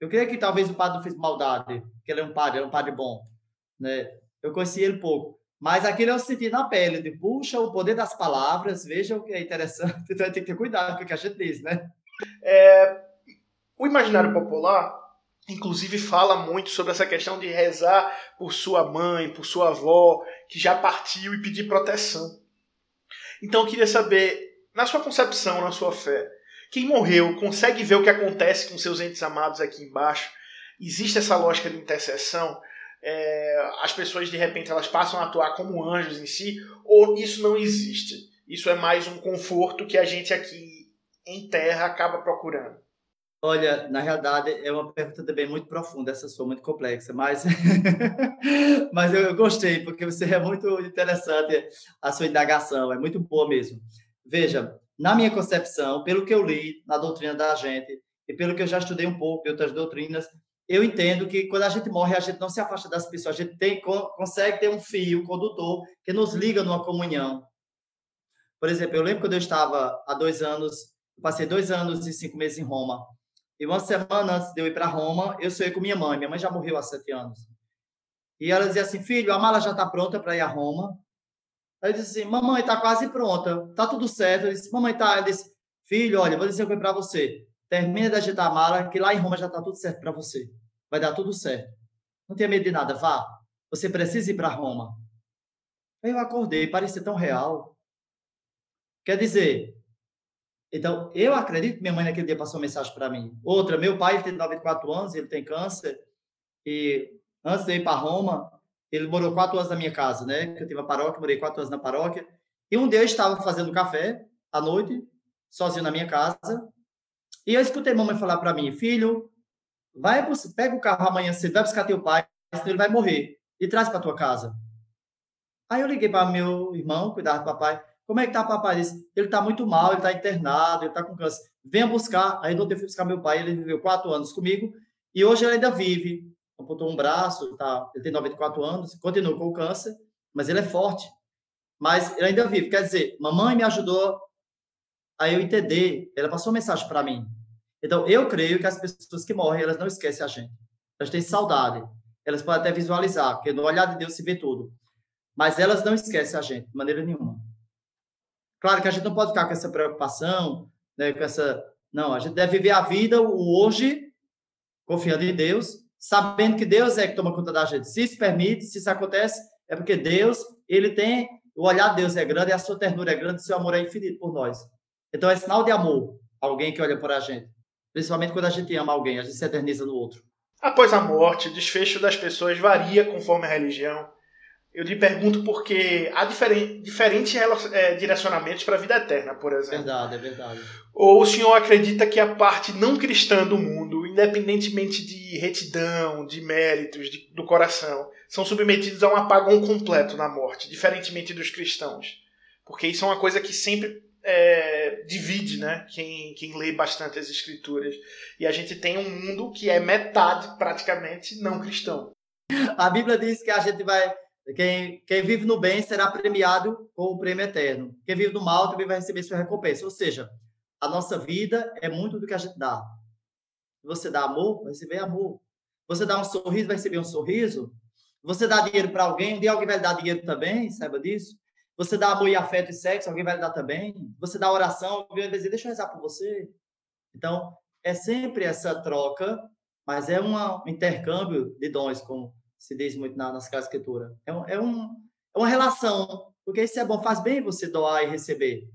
Eu creio que talvez o padre não fez maldade, porque ele é um padre, é um padre bom. Né? Eu conheci ele pouco. Mas aquilo eu senti na pele, de puxa, o poder das palavras, veja o que é interessante. Então tem que ter cuidado com o que a gente diz, né? É, o imaginário popular, inclusive, fala muito sobre essa questão de rezar por sua mãe, por sua avó, que já partiu e pedir proteção. Então eu queria saber, na sua concepção, na sua fé, quem morreu consegue ver o que acontece com seus entes amados aqui embaixo? Existe essa lógica de intercessão? É, as pessoas de repente elas passam a atuar como anjos em si? Ou isso não existe? Isso é mais um conforto que a gente aqui em terra acaba procurando? Olha, na realidade é uma pergunta também muito profunda, essa sua muito complexa, mas mas eu gostei porque você é muito interessante a sua indagação, é muito boa mesmo. Veja, na minha concepção, pelo que eu li na doutrina da gente e pelo que eu já estudei um pouco em outras doutrinas, eu entendo que quando a gente morre, a gente não se afasta das pessoas, a gente tem, consegue ter um fio condutor que nos liga numa comunhão. Por exemplo, eu lembro quando eu estava há dois anos, passei dois anos e cinco meses em Roma. E uma semana antes de eu ir para Roma, eu sonhei com minha mãe. Minha mãe já morreu há sete anos. E ela dizia assim: Filho, a mala já está pronta para ir a Roma. Aí eu disse assim, mamãe, está quase pronta, tá tudo certo. Eu disse, mamãe, tá. Eu disse, filho, olha, vou dizer uma coisa para você. Termina de agitar a mala, que lá em Roma já está tudo certo para você. Vai dar tudo certo. Não tenha medo de nada, vá. Você precisa ir para Roma. Aí eu acordei, parecia tão real. Quer dizer, então, eu acredito que minha mãe naquele dia passou mensagem para mim. Outra, meu pai ele tem 94 anos, ele tem câncer, e antes de ir para Roma, ele morou quatro anos na minha casa, né? Que eu tive a paróquia, morei quatro anos na paróquia. E um dia eu estava fazendo café à noite, sozinho na minha casa, e eu escutei mamãe falar para mim, filho, vai pega o carro amanhã cedo, vai buscar teu pai, senão ele vai morrer, e traz para tua casa. Aí eu liguei para meu irmão, cuidar do papai. Como é que tá papai? Ele disse, ele tá muito mal, ele tá internado, ele tá com câncer. Venha buscar. Aí eu fui buscar meu pai, ele viveu quatro anos comigo, e hoje ele ainda vive amputou um braço, tá? Ele tem 94 anos, continua com o câncer, mas ele é forte. Mas ele ainda vive. Quer dizer, mamãe me ajudou a eu entender. Ela passou uma mensagem para mim. Então, eu creio que as pessoas que morrem, elas não esquecem a gente. Elas têm saudade. Elas podem até visualizar, porque no olhar de Deus se vê tudo. Mas elas não esquecem a gente, de maneira nenhuma. Claro que a gente não pode ficar com essa preocupação, né, com essa... Não, a gente deve viver a vida, o hoje, confiando em Deus, sabendo que Deus é que toma conta da gente. Se isso permite, se isso acontece, é porque Deus, ele tem, o olhar de Deus é grande, a sua ternura é grande, o seu amor é infinito por nós. Então é sinal de amor, alguém que olha por a gente. Principalmente quando a gente ama alguém, a gente se eterniza no outro. Após a morte, o desfecho das pessoas varia conforme a religião. Eu lhe pergunto porque há diferen diferentes é, direcionamentos para a vida eterna, por exemplo. Verdade, é verdade. Ou o senhor acredita que a parte não cristã do mundo, independentemente de retidão, de méritos, de, do coração, são submetidos a um apagão completo na morte, diferentemente dos cristãos? Porque isso é uma coisa que sempre é, divide né? quem, quem lê bastante as escrituras. E a gente tem um mundo que é metade, praticamente, não cristão. A Bíblia diz que a gente vai quem, quem vive no bem será premiado com o prêmio eterno. Quem vive no mal também vai receber sua recompensa. Ou seja, a nossa vida é muito do que a gente dá. Você dá amor, vai receber amor. Você dá um sorriso, vai receber um sorriso. Você dá dinheiro para alguém, um dia alguém vai dar dinheiro também, saiba disso. Você dá amor e afeto e sexo, alguém vai lhe dar também. Você dá oração, alguém vai dizer, deixa eu rezar por você. Então, é sempre essa troca, mas é um intercâmbio de dons, como se diz muito na, nas casas escritura. É, um, é, um, é uma relação, porque isso é bom, faz bem você doar e receber.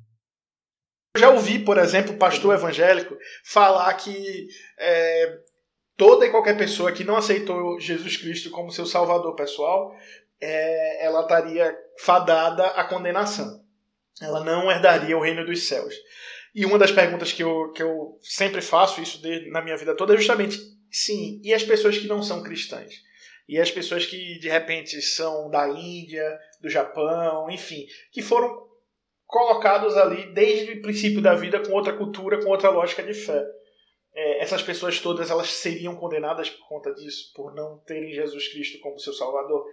Eu já ouvi, por exemplo, pastor evangélico falar que é, toda e qualquer pessoa que não aceitou Jesus Cristo como seu salvador pessoal, é, ela estaria fadada à condenação. Ela não herdaria o reino dos céus. E uma das perguntas que eu, que eu sempre faço isso de, na minha vida toda é justamente, sim, e as pessoas que não são cristãs? e as pessoas que de repente são da Índia, do Japão, enfim, que foram colocados ali desde o princípio da vida com outra cultura, com outra lógica de fé. É, essas pessoas todas elas seriam condenadas por conta disso, por não terem Jesus Cristo como seu Salvador.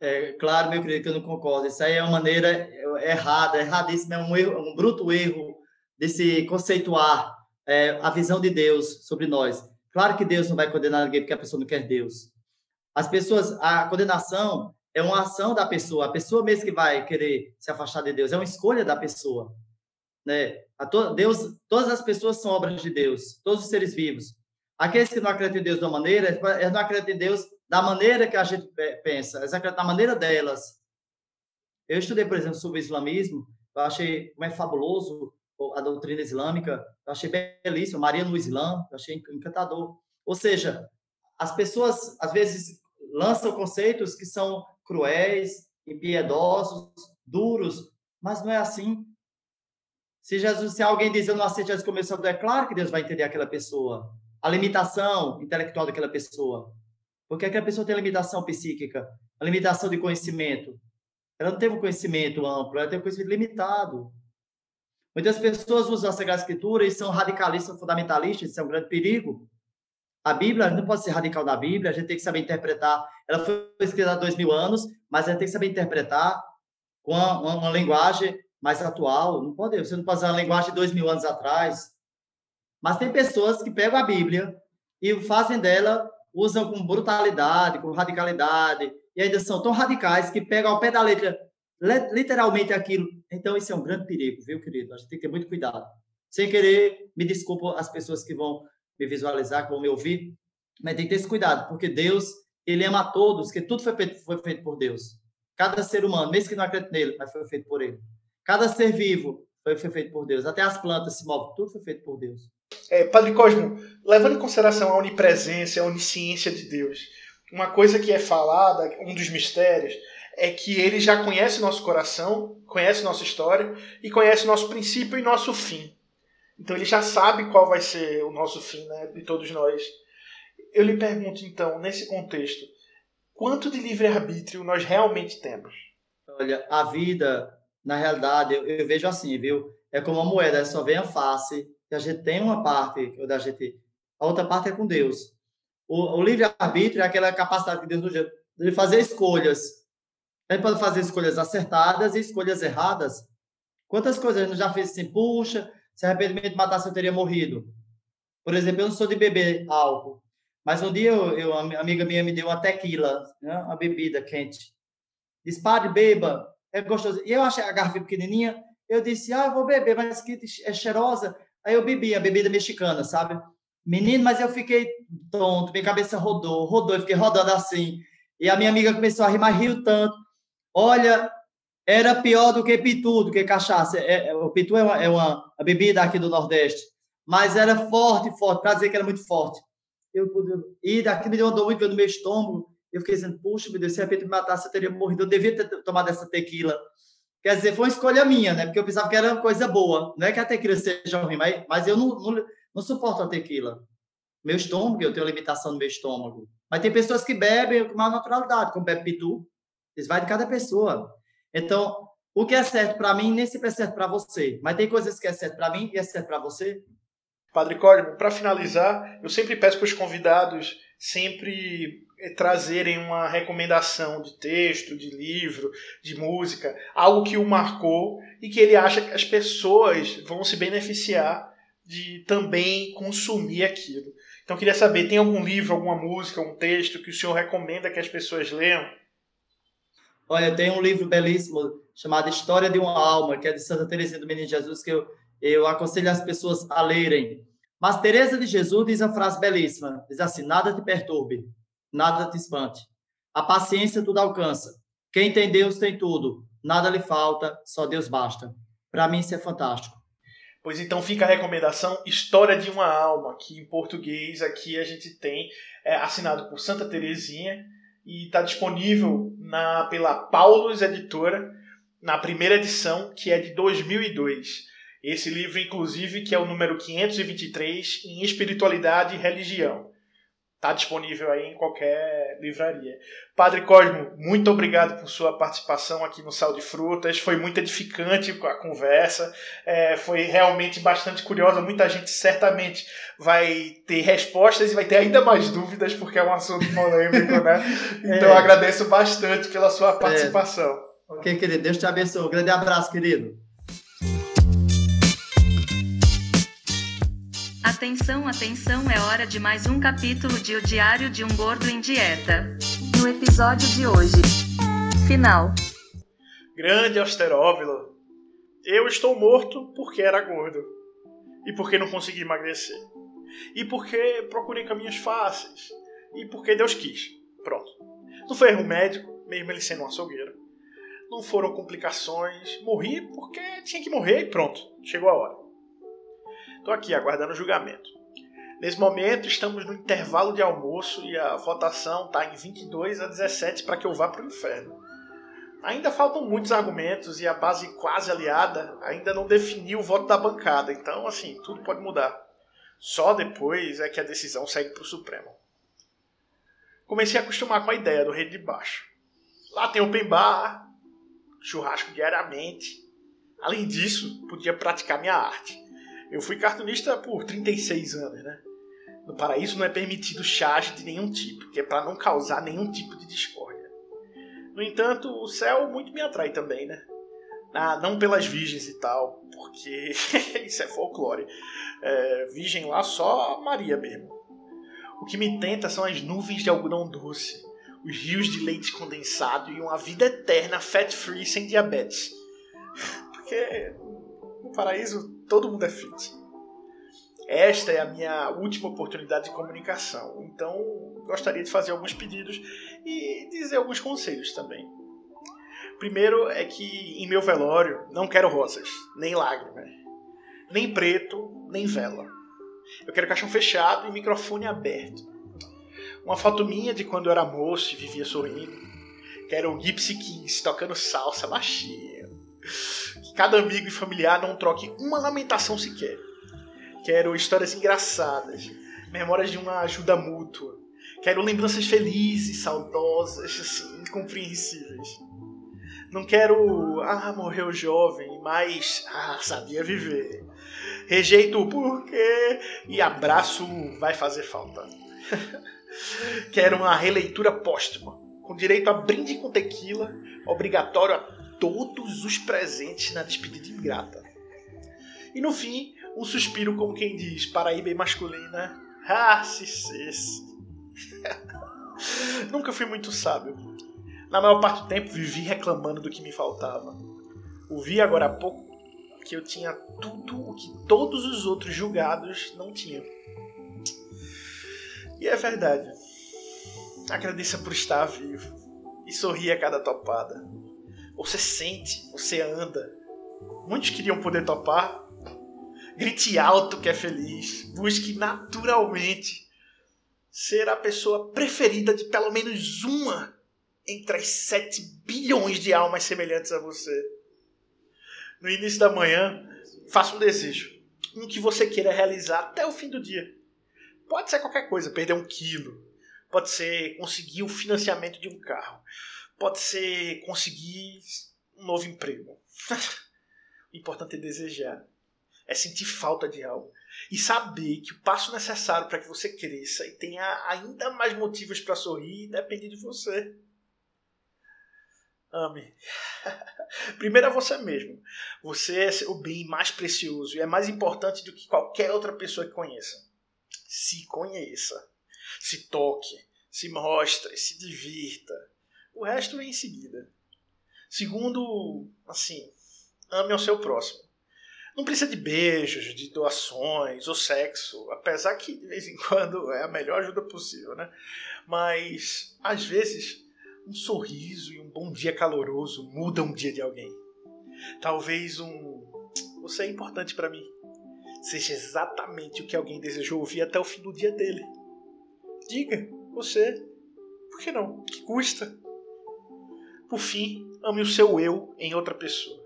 É, claro, meu querido, que eu não concordo. Isso aí é uma maneira errada, erradíssima, é um, erro, um bruto erro de se conceituar é, a visão de Deus sobre nós. Claro que Deus não vai condenar ninguém porque a pessoa não quer Deus. As pessoas, a condenação é uma ação da pessoa, a pessoa mesmo que vai querer se afastar de Deus, é uma escolha da pessoa. Né? To, Deus, todas as pessoas são obras de Deus, todos os seres vivos. Aqueles que não acreditam em Deus da maneira, eles não acreditam em Deus da maneira que a gente pensa, na maneira delas. Eu estudei, por exemplo, sobre o islamismo, eu achei como é fabuloso a doutrina islâmica, eu achei belíssimo, Maria no Islã, eu achei encantador. Ou seja, as pessoas, às vezes, lançam conceitos que são cruéis, impiedosos, duros, mas não é assim. Se Jesus, se alguém diz eu não aceito Jesus como meu é claro que Deus vai entender aquela pessoa. A limitação intelectual daquela pessoa. Porque aquela pessoa tem limitação psíquica, a limitação de conhecimento. Ela não teve um conhecimento amplo, ela tem um conhecimento limitado. Muitas pessoas usam a Sagrada Escritura e são radicalistas, fundamentalistas, isso é um grande perigo. A Bíblia não pode ser radical da Bíblia, a gente tem que saber interpretar. Ela foi escrita há dois mil anos, mas a gente tem que saber interpretar com uma, uma, uma linguagem mais atual. Não pode, você não pode usar uma linguagem de dois mil anos atrás. Mas tem pessoas que pegam a Bíblia e fazem dela, usam com brutalidade, com radicalidade, e ainda são tão radicais que pegam ao pé da letra literalmente aquilo. Então, isso é um grande perigo, viu, querido? A gente tem que ter muito cuidado. Sem querer, me desculpo as pessoas que vão me visualizar, que vão me ouvir, mas tem que ter esse cuidado, porque Deus, ele ama a todos, que tudo foi feito, foi feito por Deus. Cada ser humano, mesmo que não acredite nele, mas foi feito por ele. Cada ser vivo foi feito por Deus. Até as plantas se movem, tudo foi feito por Deus. É, Padre Cosmo, levando em consideração a onipresença, a onisciência de Deus, uma coisa que é falada, um dos mistérios, é que ele já conhece nosso coração, conhece nossa história e conhece nosso princípio e nosso fim. Então ele já sabe qual vai ser o nosso fim, né, de todos nós. Eu lhe pergunto então, nesse contexto, quanto de livre-arbítrio nós realmente temos? Olha, a vida, na realidade, eu, eu, vejo assim, viu? É como uma moeda, só vem a face, e a gente tem uma parte, da gente, a outra parte é com Deus. O, o livre-arbítrio é aquela capacidade que Deus nos deu de fazer escolhas gente pode fazer escolhas acertadas e escolhas erradas. Quantas coisas gente já fez assim, puxa, se arrependimento matar, eu teria morrido. Por exemplo, eu não sou de beber álcool, mas um dia eu, eu uma amiga minha me deu uma tequila, né, uma bebida quente. Disse, padre, beba, é gostoso. E eu achei a garrafa pequenininha, eu disse, ah, eu vou beber, mas que é cheirosa. Aí eu bebi a bebida mexicana, sabe? Menino, mas eu fiquei tonto, minha cabeça rodou, rodou, eu fiquei rodando assim. E a minha amiga começou a rir, mas riu tanto. Olha, era pior do que pitu, do que cachaça. É, é, o pitu é uma, é uma bebida aqui do Nordeste, mas era forte, forte, para dizer que era muito forte. Eu, e daqui me deu uma dor muito no meu estômago. Eu fiquei dizendo, puxa, meu Deus, se de repente me matasse, eu teria morrido. Eu devia ter tomado essa tequila. Quer dizer, foi uma escolha minha, né? Porque eu pensava que era uma coisa boa. Não é que a tequila seja ruim, mas, mas eu não, não, não suporto a tequila. Meu estômago, eu tenho limitação no meu estômago. Mas tem pessoas que bebem com maior naturalidade, como bebe pitu. Isso vai de cada pessoa. Então, o que é certo para mim nem sempre é certo para você. Mas tem coisas que é certo para mim e é certo para você. Padre Código, para finalizar, eu sempre peço para os convidados sempre trazerem uma recomendação de texto, de livro, de música, algo que o marcou e que ele acha que as pessoas vão se beneficiar de também consumir aquilo. Então, queria saber, tem algum livro, alguma música, um texto que o senhor recomenda que as pessoas leiam? Olha, tem um livro belíssimo chamado História de uma Alma, que é de Santa Teresinha do Menino Jesus, que eu, eu aconselho as pessoas a lerem. Mas Teresa de Jesus diz uma frase belíssima, diz assim, nada te perturbe, nada te espante. A paciência tudo alcança. Quem tem Deus tem tudo, nada lhe falta, só Deus basta. Para mim isso é fantástico. Pois então fica a recomendação História de uma Alma, que em português aqui a gente tem é, assinado por Santa Teresinha, e está disponível na, pela Paulus Editora, na primeira edição, que é de 2002. Esse livro, inclusive, que é o número 523, em Espiritualidade e Religião. Está disponível aí em qualquer livraria. Padre Cosmo, muito obrigado por sua participação aqui no Sal de Frutas. Foi muito edificante a conversa. É, foi realmente bastante curiosa. Muita gente certamente vai ter respostas e vai ter ainda mais dúvidas, porque é um assunto polêmico, né? Então é. eu agradeço bastante pela sua participação. É. Ok, querido. Deus te abençoe. Um grande abraço, querido. Atenção, atenção, é hora de mais um capítulo de O Diário de um Gordo em Dieta. No episódio de hoje. Final. Grande austeróvilo. Eu estou morto porque era gordo. E porque não consegui emagrecer. E porque procurei caminhos fáceis. E porque Deus quis. Pronto. Não foi erro médico, mesmo ele sendo um açougueiro. Não foram complicações. Morri porque tinha que morrer e pronto. Chegou a hora. Estou aqui aguardando o julgamento. Nesse momento, estamos no intervalo de almoço e a votação está em 22 a 17 para que eu vá para o inferno. Ainda faltam muitos argumentos e a base quase aliada ainda não definiu o voto da bancada, então, assim, tudo pode mudar. Só depois é que a decisão segue para o Supremo. Comecei a acostumar com a ideia do rei de baixo. Lá tem open bar, churrasco diariamente. Além disso, podia praticar minha arte. Eu fui cartunista por 36 anos, né? No paraíso não é permitido charge de nenhum tipo, que é para não causar nenhum tipo de discórdia. No entanto, o céu muito me atrai também, né? Ah, não pelas virgens e tal, porque isso é folclore. É, virgem lá só Maria mesmo. O que me tenta são as nuvens de algodão doce, os rios de leite condensado e uma vida eterna fat-free sem diabetes. Porque no paraíso todo mundo é fit. Esta é a minha última oportunidade de comunicação, então gostaria de fazer alguns pedidos e dizer alguns conselhos também. Primeiro é que em meu velório não quero rosas, nem lágrimas, nem preto, nem vela. Eu quero caixão fechado e microfone aberto. Uma foto minha de quando eu era moço e vivia sorrindo. Quero o Gypsy Kings tocando salsa baixinho que cada amigo e familiar não troque uma lamentação sequer. Quero histórias engraçadas, memórias de uma ajuda mútua. Quero lembranças felizes, saudosas, assim, incompreensíveis. Não quero, ah, morreu jovem, mas, ah, sabia viver. Rejeito o porquê e abraço vai fazer falta. quero uma releitura póstuma, com direito a brinde com tequila, obrigatório a todos os presentes na despedida ingrata. E no fim, um suspiro como quem diz, paraíba masculina, ah, se cesse. Nunca fui muito sábio. Na maior parte do tempo vivi reclamando do que me faltava. Ouvi agora há pouco que eu tinha tudo o que todos os outros julgados não tinham. E é verdade. Agradeça por estar vivo e sorri a cada topada. Você sente, você anda. Muitos queriam poder topar. Grite alto que é feliz. Busque naturalmente ser a pessoa preferida de pelo menos uma entre as 7 bilhões de almas semelhantes a você. No início da manhã, faça um desejo. Um que você queira realizar até o fim do dia. Pode ser qualquer coisa, perder um quilo. Pode ser conseguir o financiamento de um carro pode ser conseguir um novo emprego. o importante é desejar. É sentir falta de algo. E saber que o passo necessário para que você cresça e tenha ainda mais motivos para sorrir depende de você. Ame. Primeiro é você mesmo. Você é o bem mais precioso e é mais importante do que qualquer outra pessoa que conheça. Se conheça. Se toque. Se mostre. Se divirta. O resto vem em seguida. Segundo, assim, ame ao seu próximo. Não precisa de beijos, de doações ou sexo, apesar que de vez em quando é a melhor ajuda possível, né? Mas às vezes um sorriso e um bom dia caloroso mudam um dia de alguém. Talvez um você é importante para mim seja exatamente o que alguém desejou ouvir até o fim do dia dele. Diga, você. Por que não? Que custa? Por fim, ame o seu eu em outra pessoa.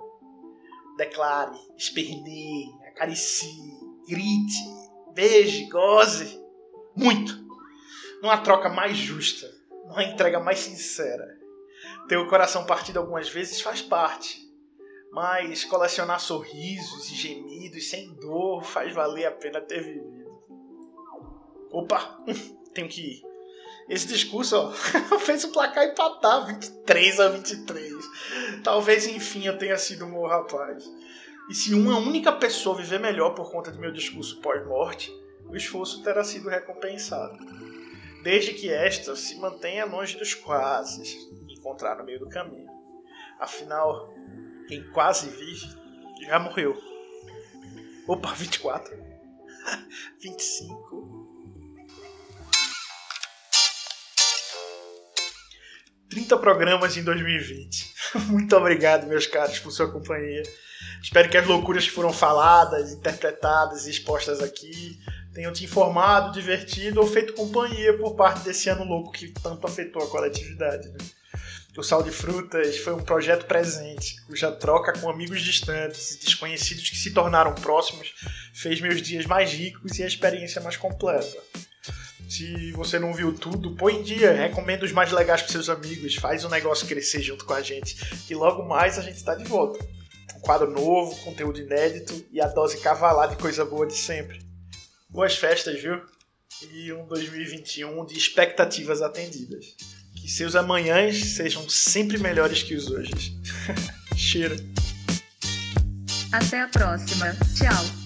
Declare, esperneie, acaricie, grite, beije, goze. Muito. Não há troca mais justa, não há entrega mais sincera. Ter o coração partido algumas vezes faz parte, mas colecionar sorrisos e gemidos sem dor faz valer a pena ter vivido. Opa, tenho que ir. Esse discurso ó, fez o placar empatar 23 a 23. Talvez, enfim, eu tenha sido um bom rapaz. E se uma única pessoa viver melhor por conta de meu discurso pós-morte, o esforço terá sido recompensado. Desde que esta se mantenha longe dos quase, encontrar no meio do caminho. Afinal, quem quase vive já morreu. Opa, 24. 25. 30 programas em 2020. Muito obrigado, meus caros, por sua companhia. Espero que as loucuras que foram faladas, interpretadas e expostas aqui tenham te informado, divertido ou feito companhia por parte desse ano louco que tanto afetou a coletividade. Né? O Sal de Frutas foi um projeto presente, cuja troca com amigos distantes e desconhecidos que se tornaram próximos fez meus dias mais ricos e a experiência mais completa. Se você não viu tudo, põe em dia, recomenda os mais legais para seus amigos, faz o negócio crescer junto com a gente. E logo mais a gente está de volta. Um quadro novo, conteúdo inédito e a dose cavalar de coisa boa de sempre. Boas festas, viu? E um 2021 de expectativas atendidas. Que seus amanhãs sejam sempre melhores que os hoje. Cheiro. Até a próxima. Tchau.